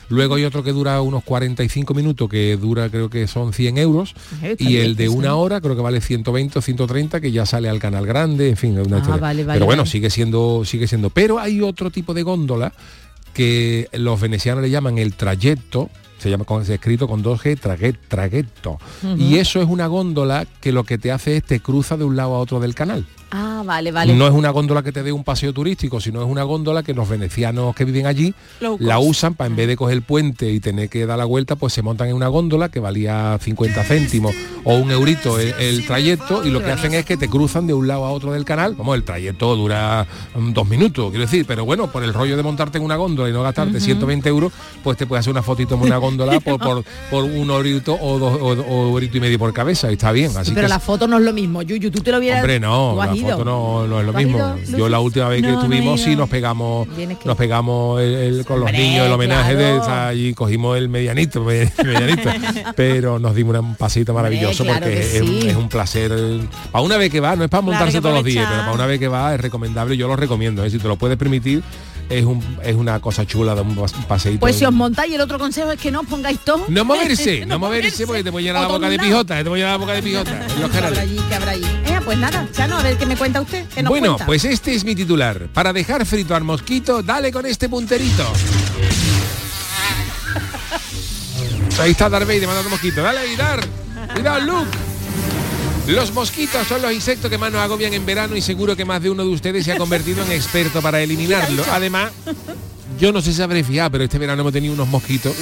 Luego hay otro que dura unos 45 minutos, que dura creo que son 100 euros. Ajá, Y el de una hora creo que vale 120 o 130, que ya sale al canal grande, en fin, una Ah, historia. vale, vale, Pero bueno, vale. sigue siendo, sigue siendo. Pero hay otro tipo de góndola que los venecianos le llaman el trayecto, se llama con, se escrito con 2G, traguet. Ujú. Y eso es una góndola que lo que te hace es te cruza de un lado a otro del canal. Ah, vale, vale. No es una góndola que te dé un paseo turístico, sino es una góndola que los venecianos que viven allí la usan para en vez de coger el puente y tener que dar la vuelta, pues se montan en una góndola que valía 50 céntimos o un eurito el, el trayecto y lo que hacen es que te cruzan de un lado a otro del canal. Como el trayecto dura mm, dos minutos, quiero decir, pero bueno, por el rollo de montarte en una góndola y no gastarte Ujú. 120 euros, pues te puedes hacer una fotito en una góndola por, por, por un eurito o dos o, o eurito y medio por cabeza y está bien. Así Sí, pero que la foto no es lo mismo, Yuyu, tú te lo hubieras... Hombre, no, ido? foto no, no es lo ¿Tú has mismo. ido, Yo la última vez que No, estuvimos sí nos pegamos nos pegamos el, el- con los niños el homenaje de claro. y cogimos el medianito, me- medianito. pero nos dimos un pasito maravilloso claro porque que es, un- sí. es un placer. Para una vez que va, no es para montarse todos los días, pero para una vez que va es recomendable, yo lo recomiendo, ¿eh? si te lo puedes permitir, es un es una cosa chula de un pas- un paseíto. Pues si os montáis, el otro consejo es que no os pongáis todo. no moverse, no moverse porque te voy a llenar la boca de pijota, te voy a llenar la boca de pijota. en los ¿Qué habrá canales. allí? ¿Qué habrá allí? Eh, pues nada, Chano, a ver qué me cuenta usted. ¿Qué nos Bueno, cuenta? pues este es mi titular. Para dejar frito al mosquito, dale con este punterito. Ahí está Darth Vader mandando mosquito. Dale Dar. Cuidado, Luke. Los mosquitos son los insectos que más nos agobian en verano y seguro que más de uno de ustedes se ha convertido en experto para eliminarlo. Además, yo no sé si habré fijado, pero este verano hemos tenido unos mosquitos.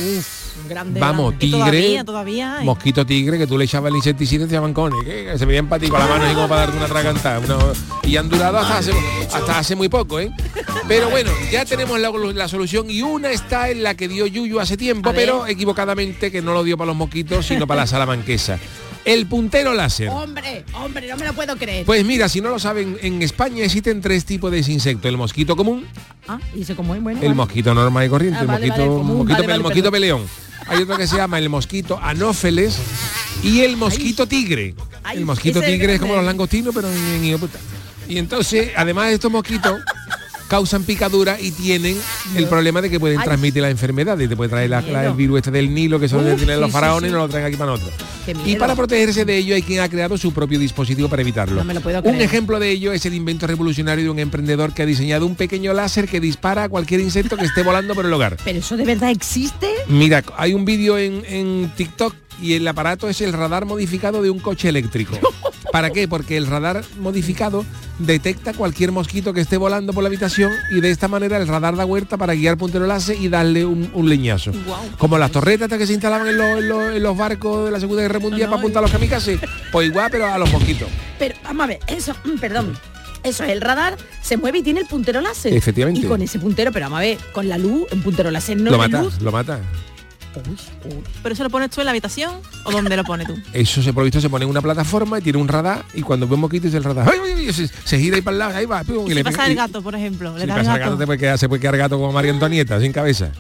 Grande, Vamos, grande. tigre. Todavía. Mosquito tigre que tú le echabas el insecticida y se llaman cones, que se veían para ti con la mano así como para darte una tragantada. una- y han durado hasta hace, hasta hace muy poco, ¿eh? Pero bueno, ya tenemos la, la solución y una está en la que dio Yuyu hace tiempo, pero equivocadamente que no lo dio para los mosquitos, sino para la salamanquesa. El puntero láser. Hombre, hombre, no me lo puedo creer. Pues mira, si no lo saben, en España existen tres tipos de insectos. El mosquito común, Ah, y se como es bueno. el vale. mosquito normal y corriente, Ah, el vale, mosquito, vale, común, mosquito, el mosquito peleón. Hay otro que se llama el mosquito anófeles y el mosquito tigre. Ay, el mosquito tigre es como los langostinos, pero en, en puta. Y entonces, además de estos mosquitos, causan picadura y tienen el problema de que pueden transmitir la enfermedad y te puede traer la- la- el miedo. virus este del Nilo que son de tienen los faraones y no lo traen aquí para nosotros. Y para protegerse de ello hay quien ha creado su propio dispositivo para evitarlo. No me lo puedo un ejemplo de ello es el invento revolucionario de un emprendedor que ha diseñado un pequeño láser que dispara a cualquier insecto que esté volando por el hogar. Pero eso de verdad existe. Mira, hay un vídeo en, en TikTok y el aparato es el radar modificado de un coche eléctrico. ¿Para qué? Porque el radar modificado detecta cualquier mosquito que esté volando por la habitación y de esta manera el radar da vuelta para guiar puntero láser y darle un, un leñazo. Como las torretas que se instalaban en los, en los- en los barcos de la Segunda Guerra Mundial para apuntar a los kamikazes. Pues igual, pero a los mosquitos. Pero vamos a ver, eso, perdón. Eso es el radar, se mueve y tiene el puntero láser. Efectivamente. Y con ese puntero, pero vamos a ver, con la luz, un puntero láser no lo mata, luz. lo mata. ¿Pero eso lo pones tú en la habitación o dónde lo pones tú? Eso se por lo visto se pone en una plataforma y tiene un radar y cuando ve un mosquito dice el radar. ¡ay, ay, ay! Se, se gira ahí para el lado, ahí va. pum, ¿Y si pega- pasa el y- gato, por ejemplo? Le Si pasa el gato. te puede quedar- se puede quedar gato como María Antonieta, sin cabeza.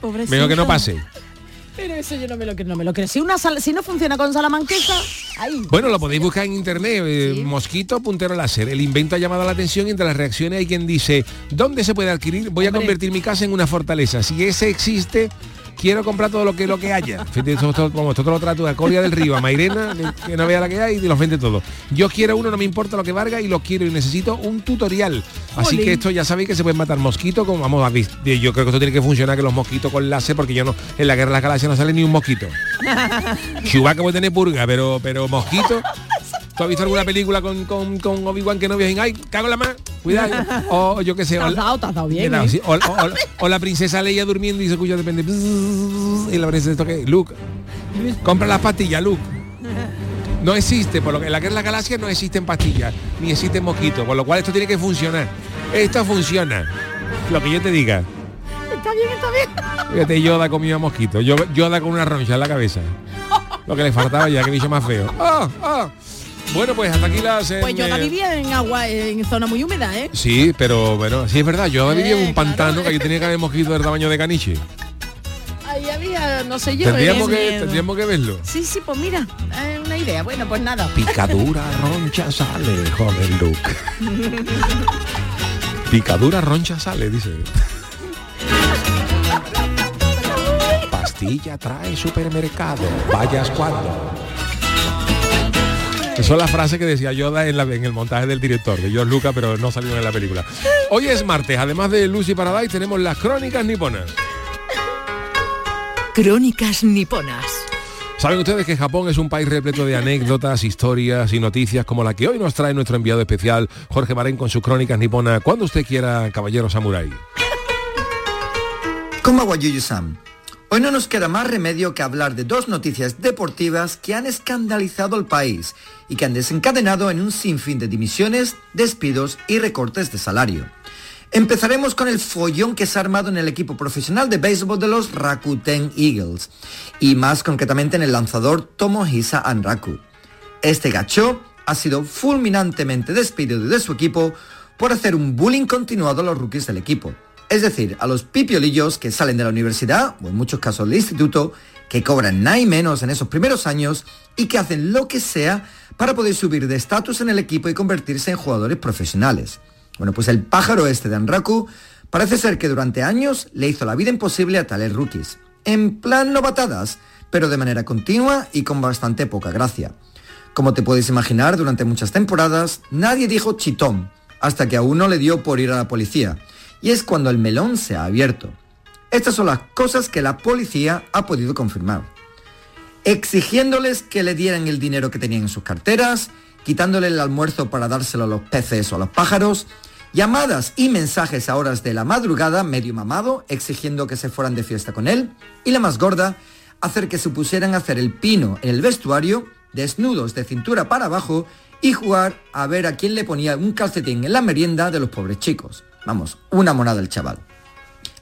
Pobrecito. Mejor que no pase. Pero eso yo no me lo creo, no me lo creo. Si una sal- si no funciona con salamanquesa, ahí. Bueno, lo podéis buscar en internet, eh, mosquito puntero láser. El invento ha llamado la atención y entre las reacciones hay quien dice, ¿dónde se puede adquirir? Voy a Hombre. convertir mi casa en una fortaleza. Si ese existe, quiero comprar todo lo que lo que haya. Fíjate, esto, esto- como esto te lo trato a Coria del Río, a Mairena, que no vea la que hay y los vende todo. Yo quiero uno, no me importa lo que valga y lo quiero y necesito un tutorial. Así que esto ya sabéis que se puede matar mosquitos, como vamos a ver. Yo creo que esto tiene que funcionar que los mosquitos con láser, porque yo no, en la guerra de las galaxias no sale ni un mosquito. Chewbacca puede tener purga, pero, pero mosquito. ¿Tú has visto alguna película con, con, con Obi-Wan que no y ay, cago en la mano, cuidado? O yo qué sé. O la- dado, te has dado bien, Me he dado, ¿eh? sí. O, o- o- o la princesa Leia durmiendo y se escucha de repente. Y la princesa esto que Luke, compra las pastillas, Luke. No existe, por lo que en la guerra de las galaxias no existen pastillas, ni existen mosquitos, por lo cual esto tiene que funcionar. Esto funciona. Lo que yo te diga. Está bien, está bien. Fíjate, Yoda comió mosquito. Yo- Yoda con una roncha en la cabeza. Lo que le faltaba ya, que bicho más feo. ¡Ah, ah! Bueno, pues hasta aquí las... eh, Pues yo la vivía en agua, en zona muy húmeda, ¿eh? Sí, pero bueno, sí es verdad, yo vivía en Eh, un pantano que ahí tenía que haber mosquito del tamaño de caniche. Ahí había, no sé yo. Tendríamos que, tendríamos que verlo. Sí, sí, pues mira, eh, una idea. Bueno, pues nada. Picadura roncha sale, joder Luke. Picadura roncha sale, dice. Pastilla trae supermercado. Vayas cuando. Esa es la frase que decía Yoda en, la- en el montaje del director, de George Lucas, pero no salió en la película. Hoy es martes, además de Lucy Paradise, tenemos las crónicas niponas. Crónicas niponas. Saben ustedes que Japón es un país repleto de anécdotas, historias y noticias como la que hoy nos trae nuestro enviado especial, Jorge Marén, con sus crónicas niponas. Cuando usted quiera, caballero samurái. Como Yuyu-san. Hoy no nos queda más remedio que hablar de dos noticias deportivas que han escandalizado al país y que han desencadenado en un sinfín de dimisiones, despidos y recortes de salario. Empezaremos con el follón que se ha armado en el equipo profesional de béisbol de los Rakuten Eagles y más concretamente en el lanzador Tomohisa Anraku. Este gacho, ha sido fulminantemente despedido de su equipo por hacer un bullying continuado a los rookies del equipo. Es decir, a los pipiolillos que salen de la universidad, o en muchos casos del instituto, que cobran nada y menos en esos primeros años y que hacen lo que sea para poder subir de estatus en el equipo y convertirse en jugadores profesionales. Bueno, pues el pájaro este de Anraku parece ser que durante años le hizo la vida imposible a tales rookies. En plan novatadas, pero de manera continua y con bastante poca gracia. Como te puedes imaginar, durante muchas temporadas nadie dijo chitón, hasta que a uno le dio por ir a la policía. Y es cuando el melón se ha abierto. Estas son las cosas que la policía ha podido confirmar. Exigiéndoles que le dieran el dinero que tenían en sus carteras, quitándole el almuerzo para dárselo a los peces o a los pájaros, llamadas y mensajes a horas de la madrugada, medio mamado, exigiendo que se fueran de fiesta con él, y la más gorda, hacer que se pusieran a hacer el pino en el vestuario, desnudos de cintura para abajo, y jugar a ver a quién le ponía un calcetín en la merienda de los pobres chicos. Vamos, una monada el chaval.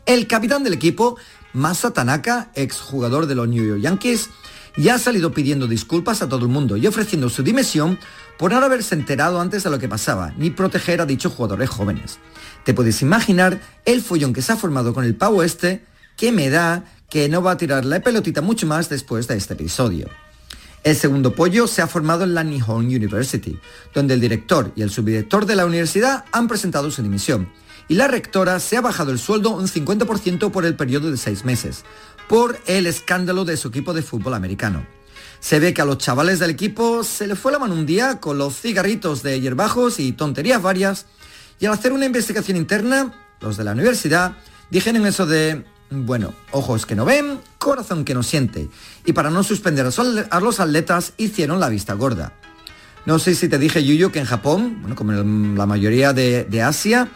El capitán del equipo, Masa Tanaka, exjugador de los New York Yankees, ya ha salido pidiendo disculpas a todo el mundo y ofreciendo su dimisión por no haberse enterado antes de lo que pasaba, ni proteger a dichos jugadores jóvenes. Te puedes imaginar el follón que se ha formado con el pavo este, que me da que no va a tirar la pelotita mucho más después de este episodio. El segundo pollo se ha formado en la Nihon University, donde el director y el subdirector de la universidad han presentado su dimisión, y la rectora se ha bajado el sueldo un 50% por el periodo de seis meses, por el escándalo de su equipo de fútbol americano. Se ve que a los chavales del equipo se le fue la mano un día con los cigarritos de hierbajos y tonterías varias, y al hacer una investigación interna, los de la universidad dijeron eso de, bueno, ojos que no ven, corazón que no siente, y para no suspender a los atletas hicieron la vista gorda. No sé si te dije, Yuyo, que en Japón, bueno, como en la mayoría de Asia,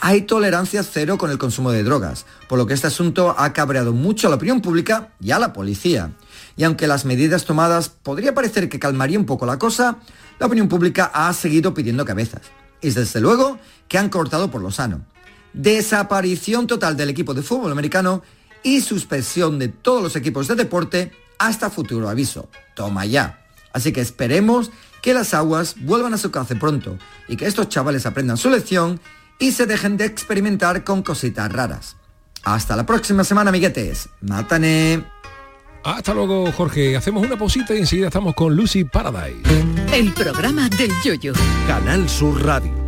hay tolerancia cero con el consumo de drogas, por lo que este asunto ha cabreado mucho a la opinión pública y a la policía. Y aunque las medidas tomadas podría parecer que calmaría un poco la cosa, la opinión pública ha seguido pidiendo cabezas. Y desde luego que han cortado por lo sano. Desaparición total del equipo de fútbol americano y suspensión de todos los equipos de deporte hasta futuro aviso. Toma ya. Así que esperemos que las aguas vuelvan a su cauce pronto y que estos chavales aprendan su lección y se dejen de experimentar con cositas raras. Hasta la próxima semana, amiguetes. Mátane. Hasta luego, Jorge. Hacemos una pausita y enseguida estamos con Lucy Paradise. El programa del yoyo. Canal Sur Radio.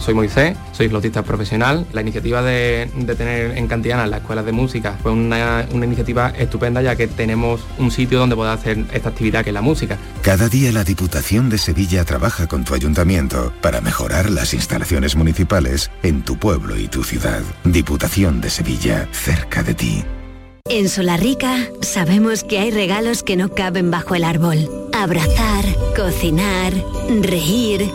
Soy Moisés, soy flautista profesional. La iniciativa de, de tener en Cantiana la escuela de música fue una, una iniciativa estupenda ya que tenemos un sitio donde poder hacer esta actividad que es la música. Cada día la Diputación de Sevilla trabaja con tu ayuntamiento para mejorar las instalaciones municipales en tu pueblo y tu ciudad. Diputación de Sevilla, cerca de ti. En Solarrica sabemos que hay regalos que no caben bajo el árbol. Abrazar, cocinar, reír,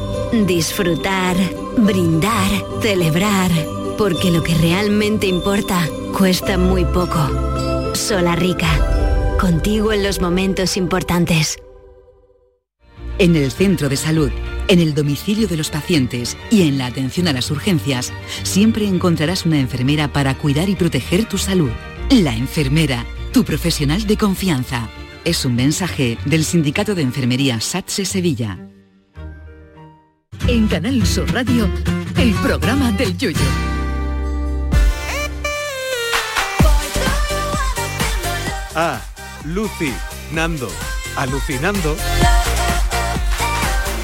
disfrutar, brindar, celebrar. Porque lo que realmente importa cuesta muy poco. Solarrica. Contigo en los momentos importantes. En el centro de salud, en el domicilio de los pacientes y en la atención a las urgencias, siempre encontrarás una enfermera para cuidar y proteger tu salud. La enfermera, tu profesional de confianza. Es un mensaje del Sindicato de Enfermería SATSE Sevilla. En Canal Sur Radio, el programa del Yoyo. Ah, Lucy, Nando, alucinando.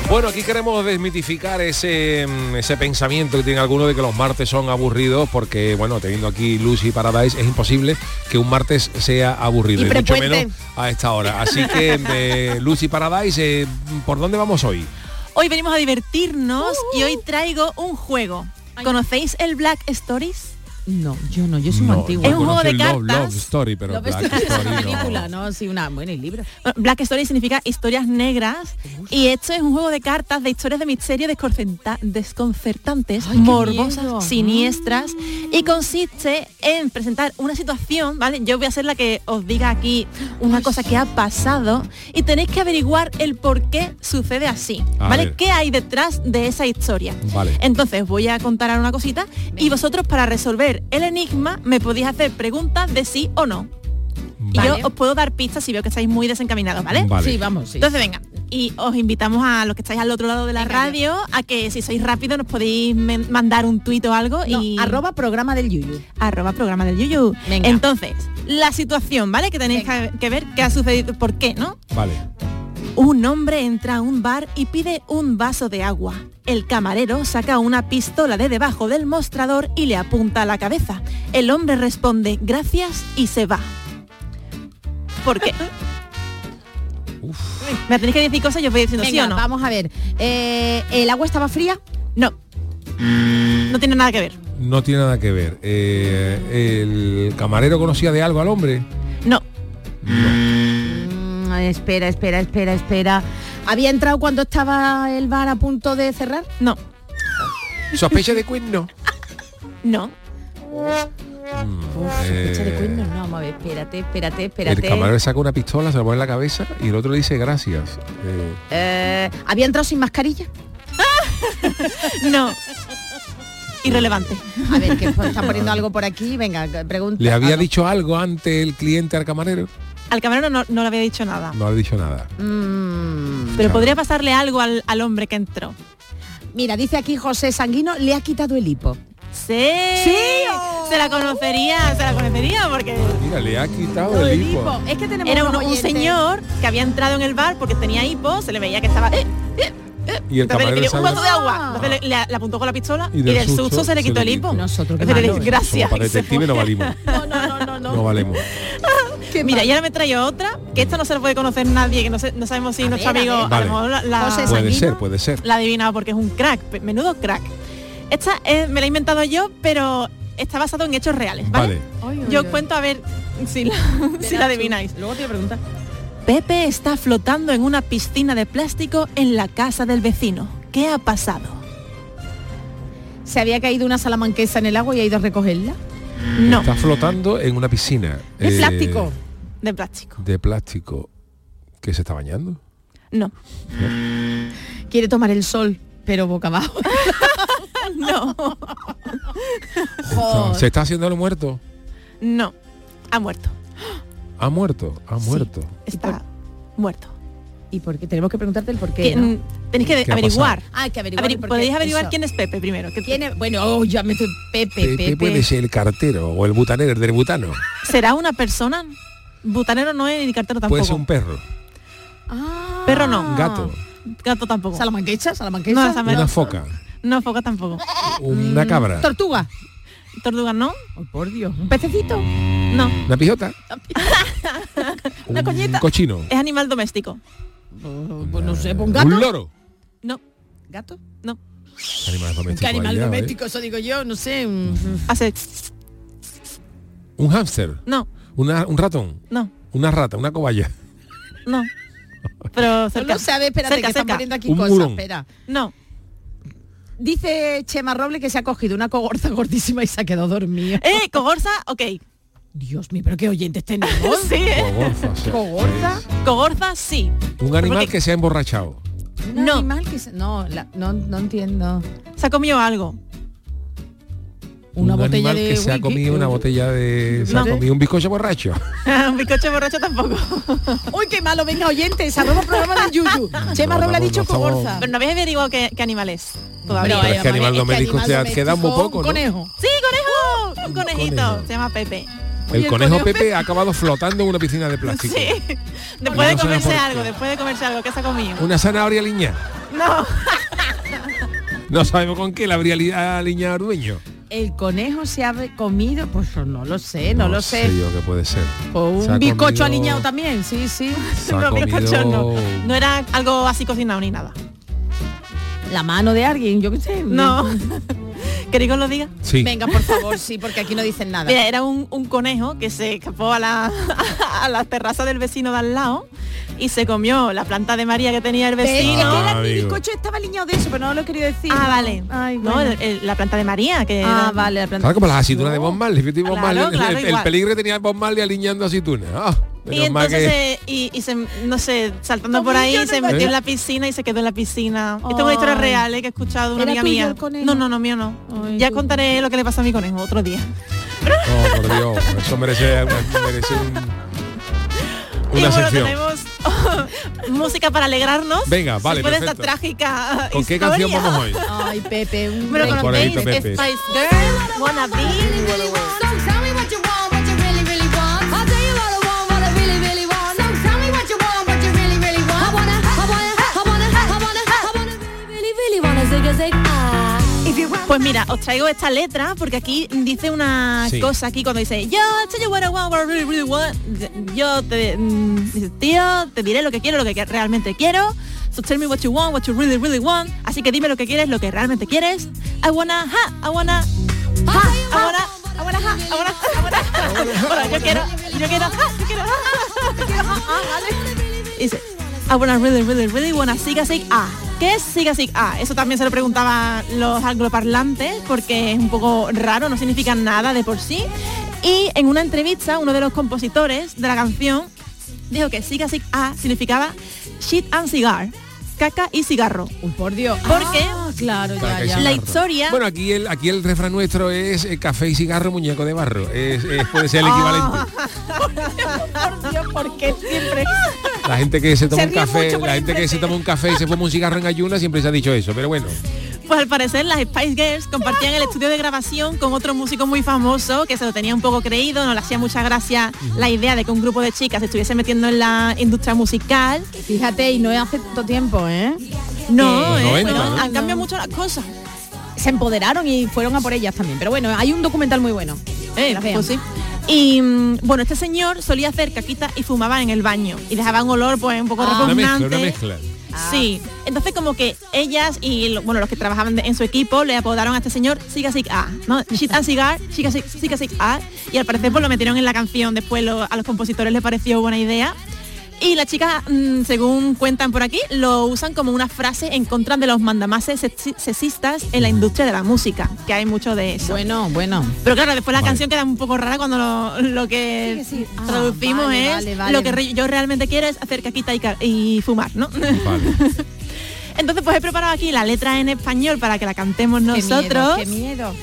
Bueno, aquí queremos desmitificar ese, mm, ese, pensamiento que tiene alguno de que los martes son aburridos, porque, bueno, teniendo aquí Lucy Paradise, es imposible que un martes sea aburrido, y, mucho menos a esta hora. Así que, eh, Lucy Paradise, eh, ¿por dónde vamos hoy? Hoy venimos a divertirnos y hoy traigo un juego. ¿Conocéis el Black Stories? No, yo no, yo soy No, antigua. Es un juego de cartas. Love Story, pero Love Black Story es Story una no. película, no, sí, una buena y libro. Black Story significa historias negras y esto es un juego de cartas de historias de misterio desconcerta- desconcertantes, Ay, morbosas, siniestras y consiste en presentar una situación, ¿vale? Yo voy a ser la que os diga aquí una cosa que ha pasado y tenéis que averiguar el por qué sucede así, ¿vale? ¿Qué hay detrás de esa historia? Vale. Entonces voy a contar ahora una cosita y vosotros para resolver el enigma me podéis hacer preguntas de sí o no. Y Vale. yo os puedo dar pistas si veo que estáis muy desencaminados, ¿vale? Vale. Sí, vamos, sí. Entonces venga, y os invitamos a los que estáis al otro lado de la Venga, radio a que si sois rápidos nos podéis mandar un tuit o algo No, y arroba programa del Yuyu. arroba programa del Yuyu. Venga. Entonces, la situación, ¿vale? Que tenéis que, que ver qué ha sucedido, por qué, ¿no? Vale. Un hombre entra a un bar y pide un vaso de agua. El camarero saca una pistola de debajo del mostrador y le apunta a la cabeza. El hombre responde gracias y se va. ¿Por qué? Me tenéis que decir cosas y os voy diciendo sí o no. vamos a ver. Eh, ¿El agua estaba fría? No. No tiene nada que ver. No tiene nada que ver. Eh, ¿El camarero conocía de algo al hombre? No. Mm, espera, espera, espera, espera. ¿Había entrado cuando estaba el bar a punto de cerrar? No. ¿Sospecha de cuerno? No. Uf, sospecha de Eh, cuernos. No, vamos a ver, espérate, espérate, El espérate. camarero le saca una pistola, se la pone en la cabeza y el otro le dice gracias. Eh, Eh, ¿Había entrado sin mascarilla? No. Irrelevante. A ver, que está poniendo algo por aquí. Venga, pregunta. ¿Le había algo. dicho algo antes el cliente al camarero? Al camarero no, no le había dicho nada. No le ha dicho nada. Mm, Pero podría pasarle algo al, al hombre que entró. Mira, dice aquí José Sanguino, le ha quitado el hipo. Sí. Sí. Se la conocería, se la conocería porque Mira, le ha quitado el hipo. Es que tenemos era un, un señor que había entrado en el bar porque tenía hipo, se le veía que estaba... eh, eh, eh. Y el Entonces le un vaso de agua. Entonces le, le- le apuntó con la pistola y, del susto, se le quitó el hipo. Nosotros, Entonces le malo, dice, gracias. Para y se detective no valimos. No, no, no, no, no. No valemos. Mira, y ahora me traigo otra, que esta no se la puede conocer nadie, que no, sabemos si A nuestro ver, amigo a Vale. lo mejor la, la- José Puede Sanguino. ser, puede ser. la ha adivinado porque es un crack, menudo crack. Esta eh, me la he inventado yo, pero está basado en hechos reales, ¿vale? Vale. Yo os cuento a ver si la, si la adivináis. Luego te voy a preguntar. Pepe está flotando en una piscina de plástico en la casa del vecino. ¿Qué ha pasado? ¿Se había caído una salamanquesa en el agua y ha ido a recogerla? No, Está flotando en una piscina. ¿De eh, plástico? de plástico. De plástico. ¿Que se está bañando? No, Quiere tomar el sol, pero boca abajo. no. ¿Se está haciendo el muerto? no. Ha muerto. Ha muerto, ha muerto. Está muerto. ¿Y por qué? Tenemos que preguntarte el por qué. Mm, Tenéis que ¿Qué ha averiguar. Ah, hay que averiguar. Averi-. Podéis averiguar Eso. quién es Pepe primero. que- ¿Quién es? Bueno, oh, ya me estoy... Pepe, Pepe Pepe. puede ser el cartero o el butanero, el del butano. ¿Será una persona? Butanero no es ni cartero tampoco. Puede ser un perro, Ah. Perro no. un gato, Gato tampoco. ¿Salamanquesa? ¿Salamanquesa? No, esa me- una foca, No, foca tampoco. una cabra, ¿Tortuga? Tortuga no. Oh, por Dios. ¿Un pececito? No. una pijota, Una un coñeta. cochino, Es animal doméstico. Oh, pues no sé, ¿un gato? un loro. No. ¿Gato? No. Animales domésticos. ¿Qué animal ¿eh? doméstico? Eso digo yo, no sé. un- Hace. Un hámster, No. una- un ratón, No. una rata, una cobaya, No. Pero No cerca. lo sabe, espérate, cerca, que están cerca. poniendo aquí Un cosas. mulón. Espera. No. Dice Chema Roble que se ha cogido una cogorza gordísima y se ha quedado dormido. Eh, cogorza, ok. Dios mío, pero qué oyentes tenemos. Sí. cogorza, sea, ¿Cogorza? Cogorza, sí. un animal Porque- que se ha emborrachado. Un No. animal que se- No, la- no, no entiendo. Se ha comido algo. Una un botella animal de que se ha comido una botella de... Se No. ha comido un bizcocho borracho. Un bizcocho borracho tampoco. Uy, qué malo, venga, oyentes, arroba programa del Yuyu. Chema No, Roble ha no, dicho no estamos- cogorza. Pero no habéis averiguado qué, qué animal es. Todavía. Pero es que animal doméstico animal te queda muy poco, un ¿no? conejo. Sí, conejo. Un conejito. conejo. Se llama Pepe. El el conejo conejo Pepe ha acabado flotando en una piscina de plástico. Sí. Después de No sé comerse algo, después de comerse algo, ¿qué se ha comido? Una zanahoria liña. No. No sabemos con qué la habría li- aliñado el dueño. El conejo se ha comido, pues no lo sé, no, lo sé. yo qué puede ser. O Se un bizcocho comido- aliñado también, sí, sí. Se ha bizcocho no. No era algo así cocinado ni nada. La mano de alguien, yo qué sé. No. ¿Queréis que os lo diga? Sí. Venga, por favor, sí, porque aquí no dicen nada. Mira, era un, un conejo que se escapó a la, a la terraza del vecino de al lado y se comió la planta de María que tenía el vecino. Ah, amigo. bizcocho estaba aliñado de eso, pero no lo he querido decir. Ah, vale. Ay, No, el- el- la planta de María, que Ah, era- vale, la planta. Claro, como las aceitunas de Bob Marley. Claro, claro, el, el peligro que tenía Bob Marley aliñando aceitunas. Y menos mal entonces, que- eh, y, y se, no sé, saltando por ahí, se metió verdad. en la piscina y se quedó en la piscina. Esto es una historia real, eh, que he escuchado de una ¿Era amiga mía. No, no, no, mío no. Ay, ya tú. contaré lo que le pasó a mi conejo otro día. Oh, por Dios, eso merece, merece un- y una bueno, sección. tenemos música para alegrarnos. Venga, vale, Después de esta perfecto. trágica ¿Con qué canción vamos hoy? Ay, Pepe, un Bueno. Spice Girl, Wanna Be. Pues mira, os traigo esta letra porque aquí dice una Sí. cosa aquí cuando dice yo you what I want, what I really, really want. Yo te mm, dice, tío, te diré lo que quiero, lo que realmente quiero. So tell me what you want, what you really, really want. Así que dime lo que quieres, lo que realmente quieres. I wanna, ha, I wanna, ha, I wanna, I wanna, ha, I wanna, I wanna. Bueno, yo quiero, yo quiero, ha, yo quiero, ha, yo quiero, ha, ha. Dice, I wanna really, really, really wanna siga sig ah. ¿Qué es siga sig ah? Eso también se lo preguntaban los angloparlantes porque es un poco raro, no significa nada de por sí. Y en una entrevista, uno de los compositores de la canción dijo que siga sig ah significaba shit and cigar, caca y cigarro. Un por Dios. Porque Ah, claro, ya, ya. la historia Bueno, aquí el, aquí el refrán nuestro es eh, café y cigarro, muñeco de barro. Es, es- puede ser el Ah. equivalente. por Dios, porque siempre La gente que se toma Se un café, la gente que se toma un café y se fuma un cigarro en ayunas siempre se ha dicho eso, pero bueno. Pues al parecer las Spice Girls compartían el estudio de grabación con otro músico muy famoso que se lo tenía un poco creído, no le hacía mucha gracia la idea de que un grupo de chicas se estuviese metiendo en la industria musical. Fíjate, y no es hace tanto tiempo, ¿eh? No, eh, 90, bueno, ¿no? han cambiado mucho las cosas. Se empoderaron y fueron a por ellas también. Pero bueno, hay un documental muy bueno. Eh, pues sí. Y mm, bueno, este señor solía hacer caquita y fumaba en el baño y dejaba un olor pues un poco Ah. Una mezcla, repugnante. una mezcla. Sí, entonces como que ellas y bueno los que trabajaban en su equipo le apodaron a este señor Siga Sig A, ¿no? Shit and Cigar, Siga Sig, A, y al parecer pues lo metieron en la canción, después a los compositores les pareció buena idea. Y las chicas, mm, según cuentan por aquí, lo usan como una frase en contra de los mandamases sexi- sexistas en la industria de la música, que hay mucho de eso. Bueno, bueno. Pero claro, después la Vale. canción queda un poco rara cuando lo, lo que Sí, sí. Ah, traducimos vale, es vale, vale. lo que re- yo realmente quiero es hacer caquita y, ca- y fumar, ¿no? Vale. Entonces pues he preparado aquí la letra en español para que la cantemos nosotros Qué miedo.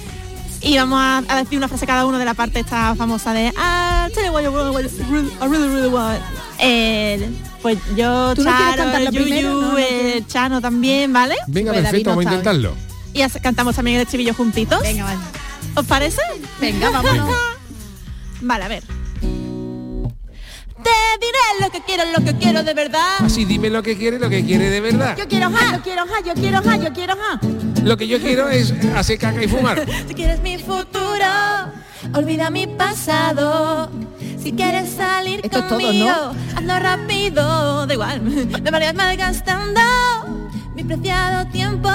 y vamos a, a decir una frase cada uno de la parte esta famosa de ah, tell you what you want, what you really, I really, really want. Eh, pues yo, ¿Tú no quieres Charo, cantarlo Yuyu, primero? No, no, eh, Chano también, ¿vale? Venga, Pues perfecto, vamos a intentarlo. Y as- cantamos también el estribillo juntitos. Venga, vale. ¿Os parece? Venga, vámonos. Vale, a ver. Te diré lo que quiero, lo que quiero de verdad. Así dime lo que quiere, lo que quiere de verdad. Yo quiero ja, yo quiero ja, yo quiero ja, yo quiero ja. Lo que yo quiero es hacer caca y fumar. Si quieres mi futuro, olvida mi pasado. Si quieres salir Esto es todo, conmigo, ¿no? hazlo rápido, da igual. Me vayas malgastando mi preciado tiempo.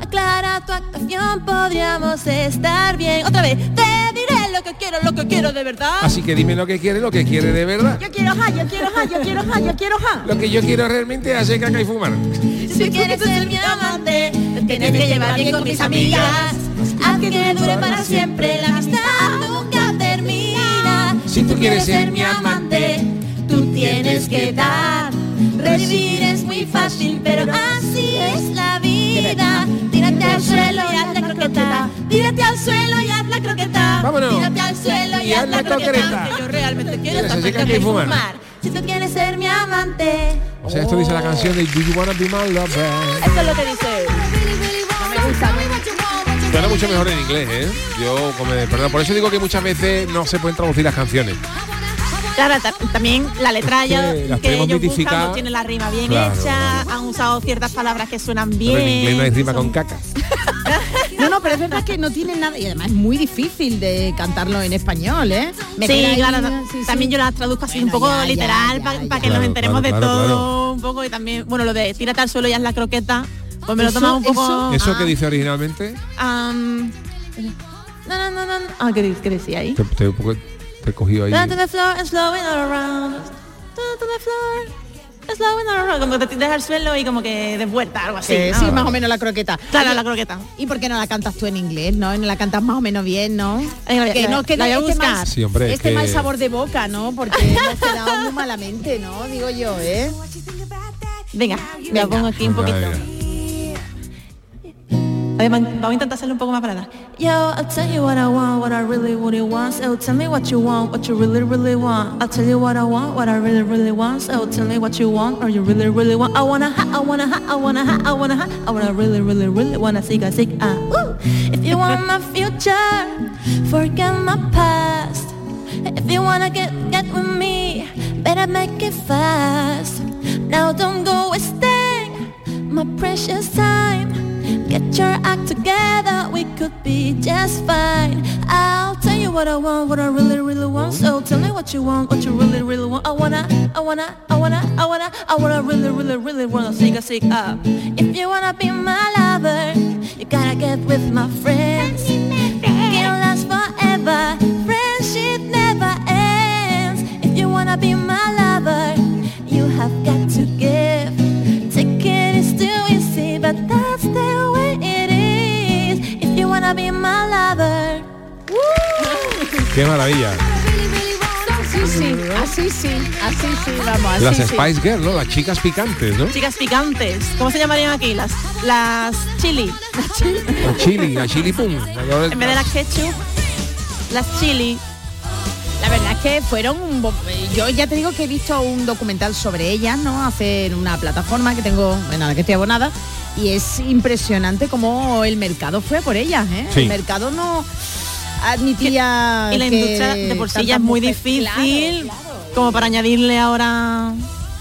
Aclara tu actuación, podríamos estar bien. Otra vez, te diré lo que quiero, lo que quiero de verdad. Así que dime lo que quiere, lo que quiere de verdad. Yo quiero ja, yo quiero ja, yo quiero ja, yo quiero ja. Lo que yo quiero realmente es hacer caca y fumar. Si quieres ser mi amante, te tienes que llevar bien con mis amigas. Haz que dure para siempre, la amistad nunca. Si tú quieres ser mi amante, tú tienes que dar. Revivir es muy fácil, pero así es la vida. Tírate al suelo y haz la croqueta. Tírate al suelo y haz la croqueta. Vámonos. Tírate al suelo y, haz la croqueta. Que yo realmente quiero ¿Quieres es hacer hacer caca y fumar? Si tú quieres ser mi amante. O sea, esto dice la canción de Do You Wanna Be My Lover. Esto es lo que dice. No me gusta, ¿no? Suena mucho mejor en inglés, ¿eh? Yo, como, perdón, por eso digo que muchas veces no se pueden traducir las canciones. Claro, ta- también la letra Es ya que ellos buscan no tiene la rima bien Claro, hecha, han usado ciertas palabras que suenan bien. Pero en inglés no hay rima con caca. No, no, pero es verdad que no tiene nada y además es muy difícil de cantarlo en español, ¿eh? Sí, claro, sí. también yo las traduzco así un poco ya, ya, literal ya, para ya. que nos enteremos claro, de claro, todo claro. un poco y también, bueno, lo de tírate al suelo y haz la croqueta, pues me lo Eso- toma un poco... eso- ¿Eso ah, que dice originalmente? am, no, no, no, no. Ah, ¿qué, qué decía ahí? Te, te, te he cogido ahí. Down to the floor and slowing all around. Down to the floor. and Slowing all around. Como que te tiras al suelo y como que de vuelta, algo así. Sí, ¿no? sí, más o menos la croqueta. Claro, Oye, la croqueta. ¿Y por qué no la cantas tú en inglés, no? No la cantas más o menos bien, ¿no? Ay, la- que la- no quede la voy a este, buscar. mal, Sí, hombre, es este que- mal sabor de boca, ¿no? Porque hemos quedado muy malamente, ¿no? Digo yo, ¿eh? Venga, la pongo aquí un Venga, poquito. venga. Vamos a intentar hacerlo un poco más para atrás. Yo, I'll tell you what I want, what I really, really want. So tell me what you want, what you really, really want. I'll tell you what I want, what I really, really want. So tell me what you want, or you really, really want. I wanna ha, I wanna ha, I wanna ha, I wanna ha, I wanna really, really, really wanna seek, I seek, ah. If you want my future, forget my past. If you wanna get, get with me, better make it fast. Now don't go wasting my precious time. Get your act together, we could be just fine. I'll tell you what I want, what I really, really want. So tell me what you want, what you really, really want. I wanna, I wanna, I wanna, I wanna, I wanna really, really, really wanna seek a seek up. If you wanna be my lover, you gotta get with my friends. Sí, vamos, Las sí. Spice Girls, ¿no? Las chicas picantes, ¿no? Chicas picantes. ¿Cómo se llamarían aquí? Las, las chili. La chili, la chili pum. En vez de las ketchup, las chili. La verdad es que fueron yo ya te digo que he visto un documental sobre ellas, ¿no? Hace en una plataforma que tengo, en la que estoy abonada, y es impresionante cómo el mercado fue por ellas, ¿eh? Sí. El mercado no admitía Y la que industria de por sí ya tantas es muy difícil como para añadirle ahora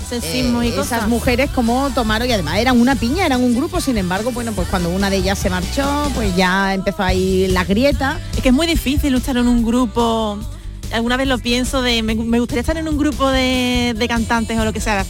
sexismo Eh, y cosas. esas mujeres como tomaron y además eran una piña, eran un grupo, sin embargo, bueno, pues cuando una de ellas se marchó, pues ya empezó ahí la grieta. Es que es muy difícil estar en un grupo. Alguna vez lo pienso de me, me gustaría estar en un grupo de, de cantantes o lo que sea,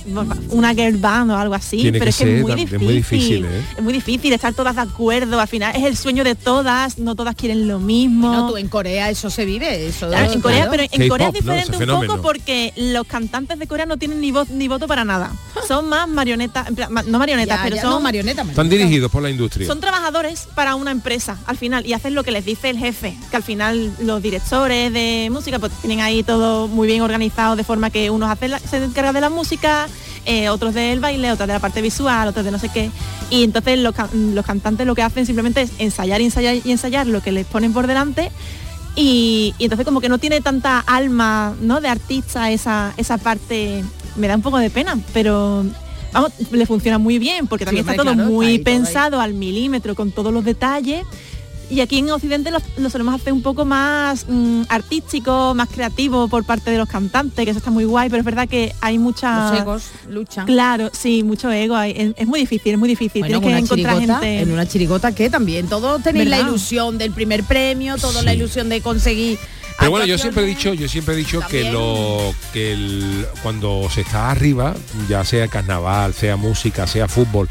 una girl band o algo así, Tiene pero que es que es muy es difícil. muy difícil, ¿eh? Es muy difícil estar todas de acuerdo, al final es el sueño de todas, no todas quieren lo mismo. No, tú en Corea eso se vive, eso Claro, en Corea, claro. pero en Corea es diferente un fenómeno. poco porque los cantantes de Corea no tienen ni voz ni voto para nada. Son más marionetas, no marionetas, Ya, pero ya, son no, marioneta, Están dirigidos por la industria. son trabajadores para una empresa al final y hacen lo que les dice el jefe, que al final los directores de música pues tienen ahí todo muy bien organizado de forma que unos hacen la- se encargan de la música, eh, otros del baile, otros de la parte visual, otros de no sé qué. Y entonces los, ca- los cantantes lo que hacen simplemente es ensayar ensayar y ensayar lo que les ponen por delante. Y, y entonces como que no tiene tanta alma ¿no? de artista esa, esa parte, me da un poco de pena, pero vamos, le funciona muy bien porque también está todo claro, muy ahí, todo ahí. pensado al milímetro con todos los detalles. Y aquí en Occidente lo, lo solemos hacer un poco más mm, artístico, más creativo por parte de los cantantes, que eso está muy guay, pero es verdad que hay mucha... Los egos luchan. Claro, sí, mucho ego. hay. Es, es muy difícil, es muy difícil. Bueno, Tienes que encontrar gente... en una chirigota que también todos tenéis la ilusión del primer premio, toda la ilusión de conseguir Pero bueno, yo siempre he dicho, yo siempre he dicho que lo que el- cuando se está arriba, ya sea carnaval, sea música, sea fútbol,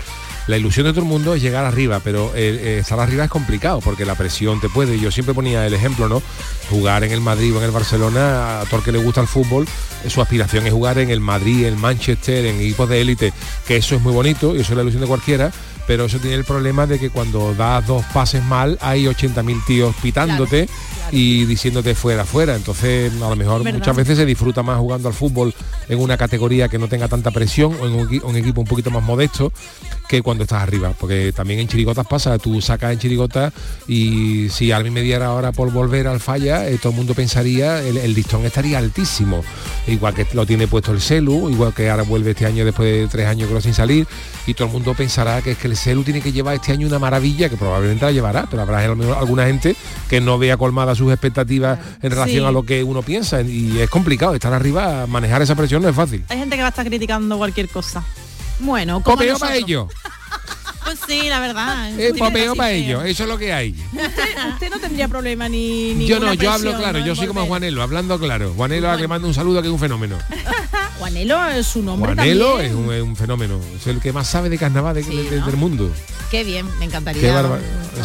la ilusión de todo el mundo es llegar arriba, pero eh, eh, estar arriba es complicado porque la presión te puede. Yo siempre ponía el ejemplo, ¿no? Jugar en el Madrid o en el Barcelona, a todo el que le gusta el fútbol, su aspiración es jugar en el Madrid, el Manchester, en equipos de élite, que eso es muy bonito y eso es la ilusión de cualquiera, pero eso tiene el problema de que cuando das dos pases mal hay 80.000 tíos pitándote y diciéndote fuera, fuera. Entonces, a lo mejor muchas veces se disfruta más jugando al fútbol en una categoría que no tenga tanta presión o en un equipo un poquito más modesto que cuando estás arriba, porque también en chirigotas pasa, tú sacas en chirigotas y si a mí me diera ahora por volver al falla, eh, todo el mundo pensaría, el, el listón estaría altísimo, igual que lo tiene puesto el celu, igual que ahora vuelve este año después de tres años creo sin salir, y todo el mundo pensará que es que el celu tiene que llevar este año una maravilla, que probablemente la llevará, pero habrá alguna gente que no vea colmadas sus expectativas en relación Sí. a lo que uno piensa, y es complicado, estar arriba, manejar esa presión no es fácil. Hay gente que va a estar criticando cualquier cosa. Bueno, como Popeo para ellos, Pues sí, la verdad. es popeo Así para ellos, eso es lo que hay. Usted, usted no tendría problema ni Yo ninguna no, yo hablo presión, claro, ¿no? yo soy como. Juanelo, hablando claro. Juanelo a que le mando un saludo que es un fenómeno. Juanelo es su nombre Juanelo también. es un, es un fenómeno, es el que más sabe de carnaval de- de- de- del mundo. Qué bien, me encantaría. Qué bárbaro.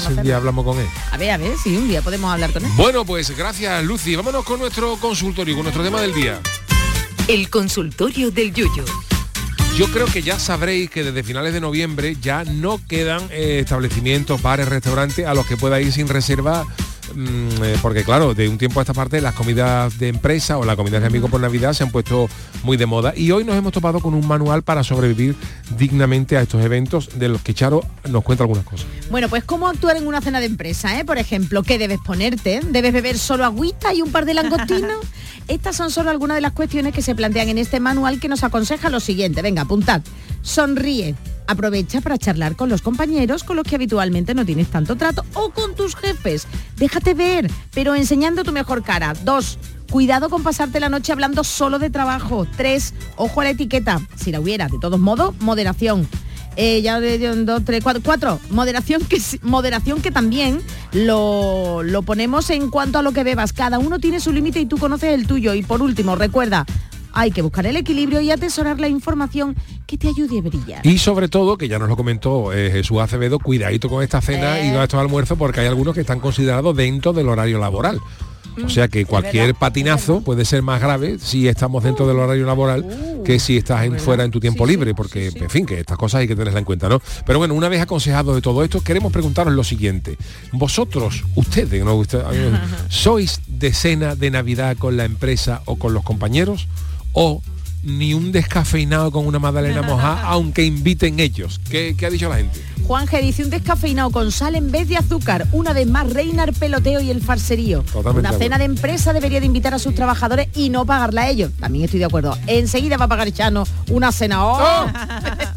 un día hablamos con él. A ver, a ver, si un día podemos hablar con él. Bueno, pues gracias Lucy. Vámonos con nuestro consultorio, con nuestro tema del día. El consultorio del Yuyo. Yo creo que ya sabréis que desde finales de noviembre ya no quedan eh, establecimientos, bares, restaurantes a los que pueda ir sin reserva. mm, eh, porque claro, de un tiempo a esta parte las comidas de empresa o las comidas de amigos por Navidad se han puesto muy de moda y hoy nos hemos topado con un manual para sobrevivir dignamente a estos eventos de los que Charo nos cuenta algunas cosas. Bueno, pues cómo actuar en una cena de empresa, ¿eh? Por ejemplo, ¿qué debes ponerte? ¿Debes beber solo agüita y un par de langostinos? Estas son solo algunas de las cuestiones que se plantean en este manual que nos aconseja lo siguiente. Venga, apuntad. Sonríe. Aprovecha para charlar con los compañeros con los que habitualmente no tienes tanto trato o con tus jefes. Déjate ver, pero enseñando tu mejor cara. Dos, Cuidado con pasarte la noche hablando solo de trabajo. Tres, Ojo a la etiqueta. Si la hubiera, de todos modos, moderación. Eh, ya de de- dos, tres, cuatro, cuatro. Moderación que, moderación que también lo, lo ponemos en cuanto a lo que bebas. Cada uno tiene su límite y tú conoces el tuyo. Y por último, recuerda, hay que buscar el equilibrio y atesorar la información que te ayude a brillar. Y sobre todo, que ya nos lo comentó eh, Jesús Acevedo, cuidadito con esta cena y con estos almuerzos porque hay algunos que están considerados dentro del horario laboral. O sea que cualquier patinazo puede ser más grave si estamos dentro del horario laboral que si estás en- fuera en tu tiempo libre, porque en fin, que estas cosas hay que tenerlas en cuenta, ¿no? Pero bueno, una vez aconsejado de todo esto, queremos preguntaros lo siguiente. Vosotros, ustedes, ¿sois de cena de Navidad con la empresa o con los compañeros? ¿O ni un descafeinado con una magdalena mojada, aunque inviten ellos? ¿Qué, qué ha dicho la gente? Juan G dice un descafeinado con sal en vez de azúcar. Una vez más reina el peloteo y el farserío. Totalmente Una cena de empresa debería de invitar a sus trabajadores y no pagarla a ellos. También estoy de acuerdo. Enseguida va a pagar Chano una cena. ¡Oh!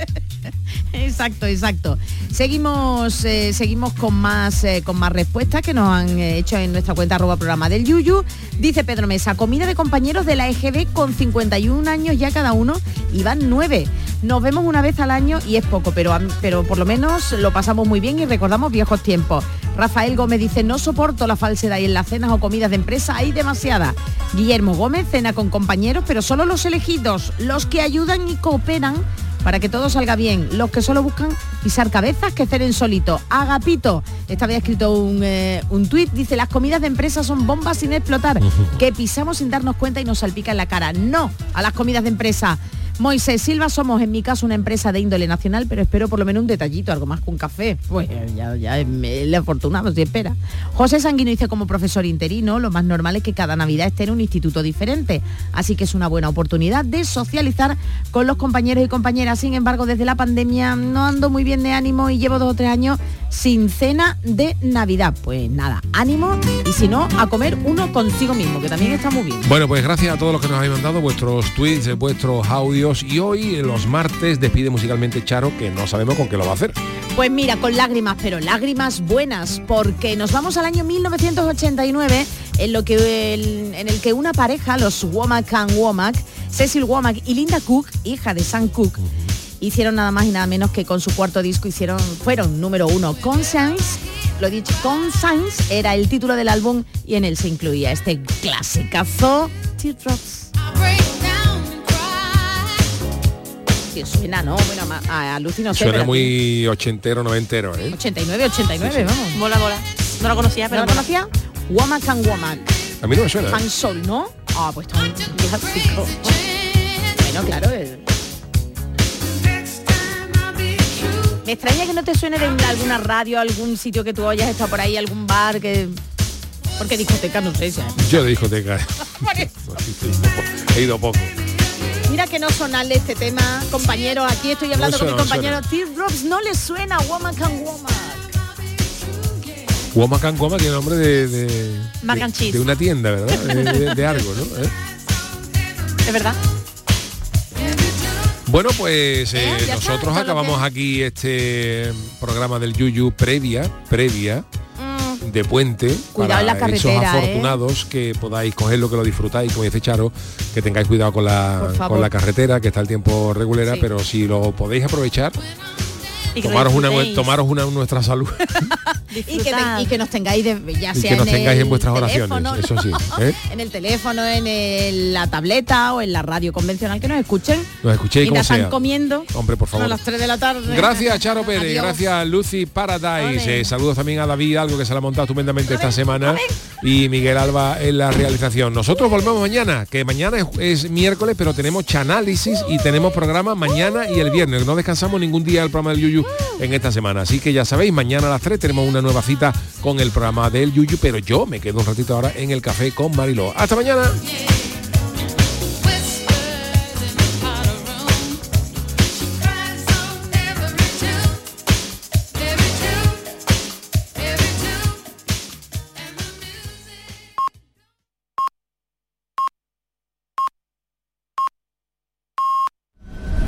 exacto, exacto. Seguimos, eh, seguimos con más eh, con más respuestas que nos han eh, hecho en nuestra cuenta arroba programa del Yuyu. Dice Pedro Mesa, comida de compañeros de la EGB con 51 años ya cada uno y van nueve. Nos vemos una vez al año y es poco, pero, pero por lo menos lo pasamos muy bien y recordamos viejos tiempos. Rafael Gómez dice, no soporto la falsedad y en las cenas o comidas de empresa hay demasiada. Guillermo Gómez cena con compañeros, pero solo los elegidos, los que ayudan y cooperan para que todo salga bien. Los que solo buscan pisar cabezas que cenen solito. Agapito, esta vez ha escrito un, eh, un tuit, dice, las comidas de empresa son bombas sin explotar, que pisamos sin darnos cuenta y nos salpica en la cara. No a las comidas de empresa. Moisés Silva somos en mi caso una empresa de índole nacional, pero espero por lo menos un detallito, algo más que un café. Pues ya, ya es el afortunado si espera. José Sanguino dice como profesor interino, lo más normal es que cada Navidad esté en un instituto diferente. Así que es una buena oportunidad de socializar con los compañeros y compañeras. Sin embargo, desde la pandemia no ando muy bien de ánimo y llevo dos o tres años sin cena de Navidad. Pues nada, ánimo y si no, a comer uno consigo mismo, que también está muy bien. Bueno, pues gracias a todos los que nos habéis mandado vuestros tweets, vuestros audios y hoy, los martes, despide musicalmente Charo, que no sabemos con qué lo va a hacer. Pues mira, con lágrimas, pero lágrimas buenas, porque nos vamos al año 1989, en, lo que, el- en el que una pareja, los Womack and Womack, Cecil Womack y Linda Cook, hija de Sam Cook, hicieron nada más y nada menos que con su cuarto disco hicieron, fueron número uno. Conscience, lo he dicho, Conscience era el título del álbum y en él se incluía este clasicazo, Teardrops. Sí, suena, ¿no? Bueno, a, a Lucy no sé, Suena pero- muy ochentero, noventero, ¿eh? 89, 89, vamos. Mola, mola. No la conocía, pero ¿No la conocía? Womack and Womack. A mí no me suena. ¿eh? Fan Soul, ¿no? Ah, pues está un. Bueno, claro. el- Me extraña que no te suene de alguna radio, algún sitio que tú hayas estado por ahí, algún bar que... Porque discoteca no sé si hay. Yo de discoteca. he ido poco. Mira que no sonarle este tema, compañeros. Aquí estoy hablando suena, con mi no compañero Teardrops. No le suena Woman Can Woman. Guama Can Guama tiene nombre de, de, una tienda, ¿verdad? De, algo, ¿no? ¿Eh? Es verdad. Bueno, pues eh, está, nosotros acabamos aquí este programa del Yuyu previa, previa de puente. Cuidado en la para esos ¿eh? afortunados que podáis cogerlo, que lo disfrutáis, como dice Charo, que tengáis cuidado con la, con la carretera, que está el tiempo regulera, Sí. pero si lo podéis aprovechar, Y tomaros una, tomaros una nuestra salud Y que, te- y que nos tengáis de, ya y sea que nos en tengáis el en vuestras oraciones, eso sí. ¿eh? en el teléfono, en el- la tableta o en la radio convencional que nos escuchen. Nos escuchéis como Mientras están sea. comiendo Hombre, por a favor. las 3 de la tarde. Gracias Charo Pérez, Adiós. gracias Lucy Paradise, Eh, saludos también a David, algo que se la ha montado estupendamente esta semana y Miguel Alba en la realización. Nosotros volvemos mañana, que mañana es, es miércoles, pero tenemos chanálisis y tenemos programa mañana y el viernes. No descansamos ningún día del programa del Yuyu en esta semana. Así que ya sabéis, mañana a las 3 tenemos una nueva cita con el programa del Yuyu, pero yo me quedo un ratito ahora en el café con Mariló. Hasta mañana.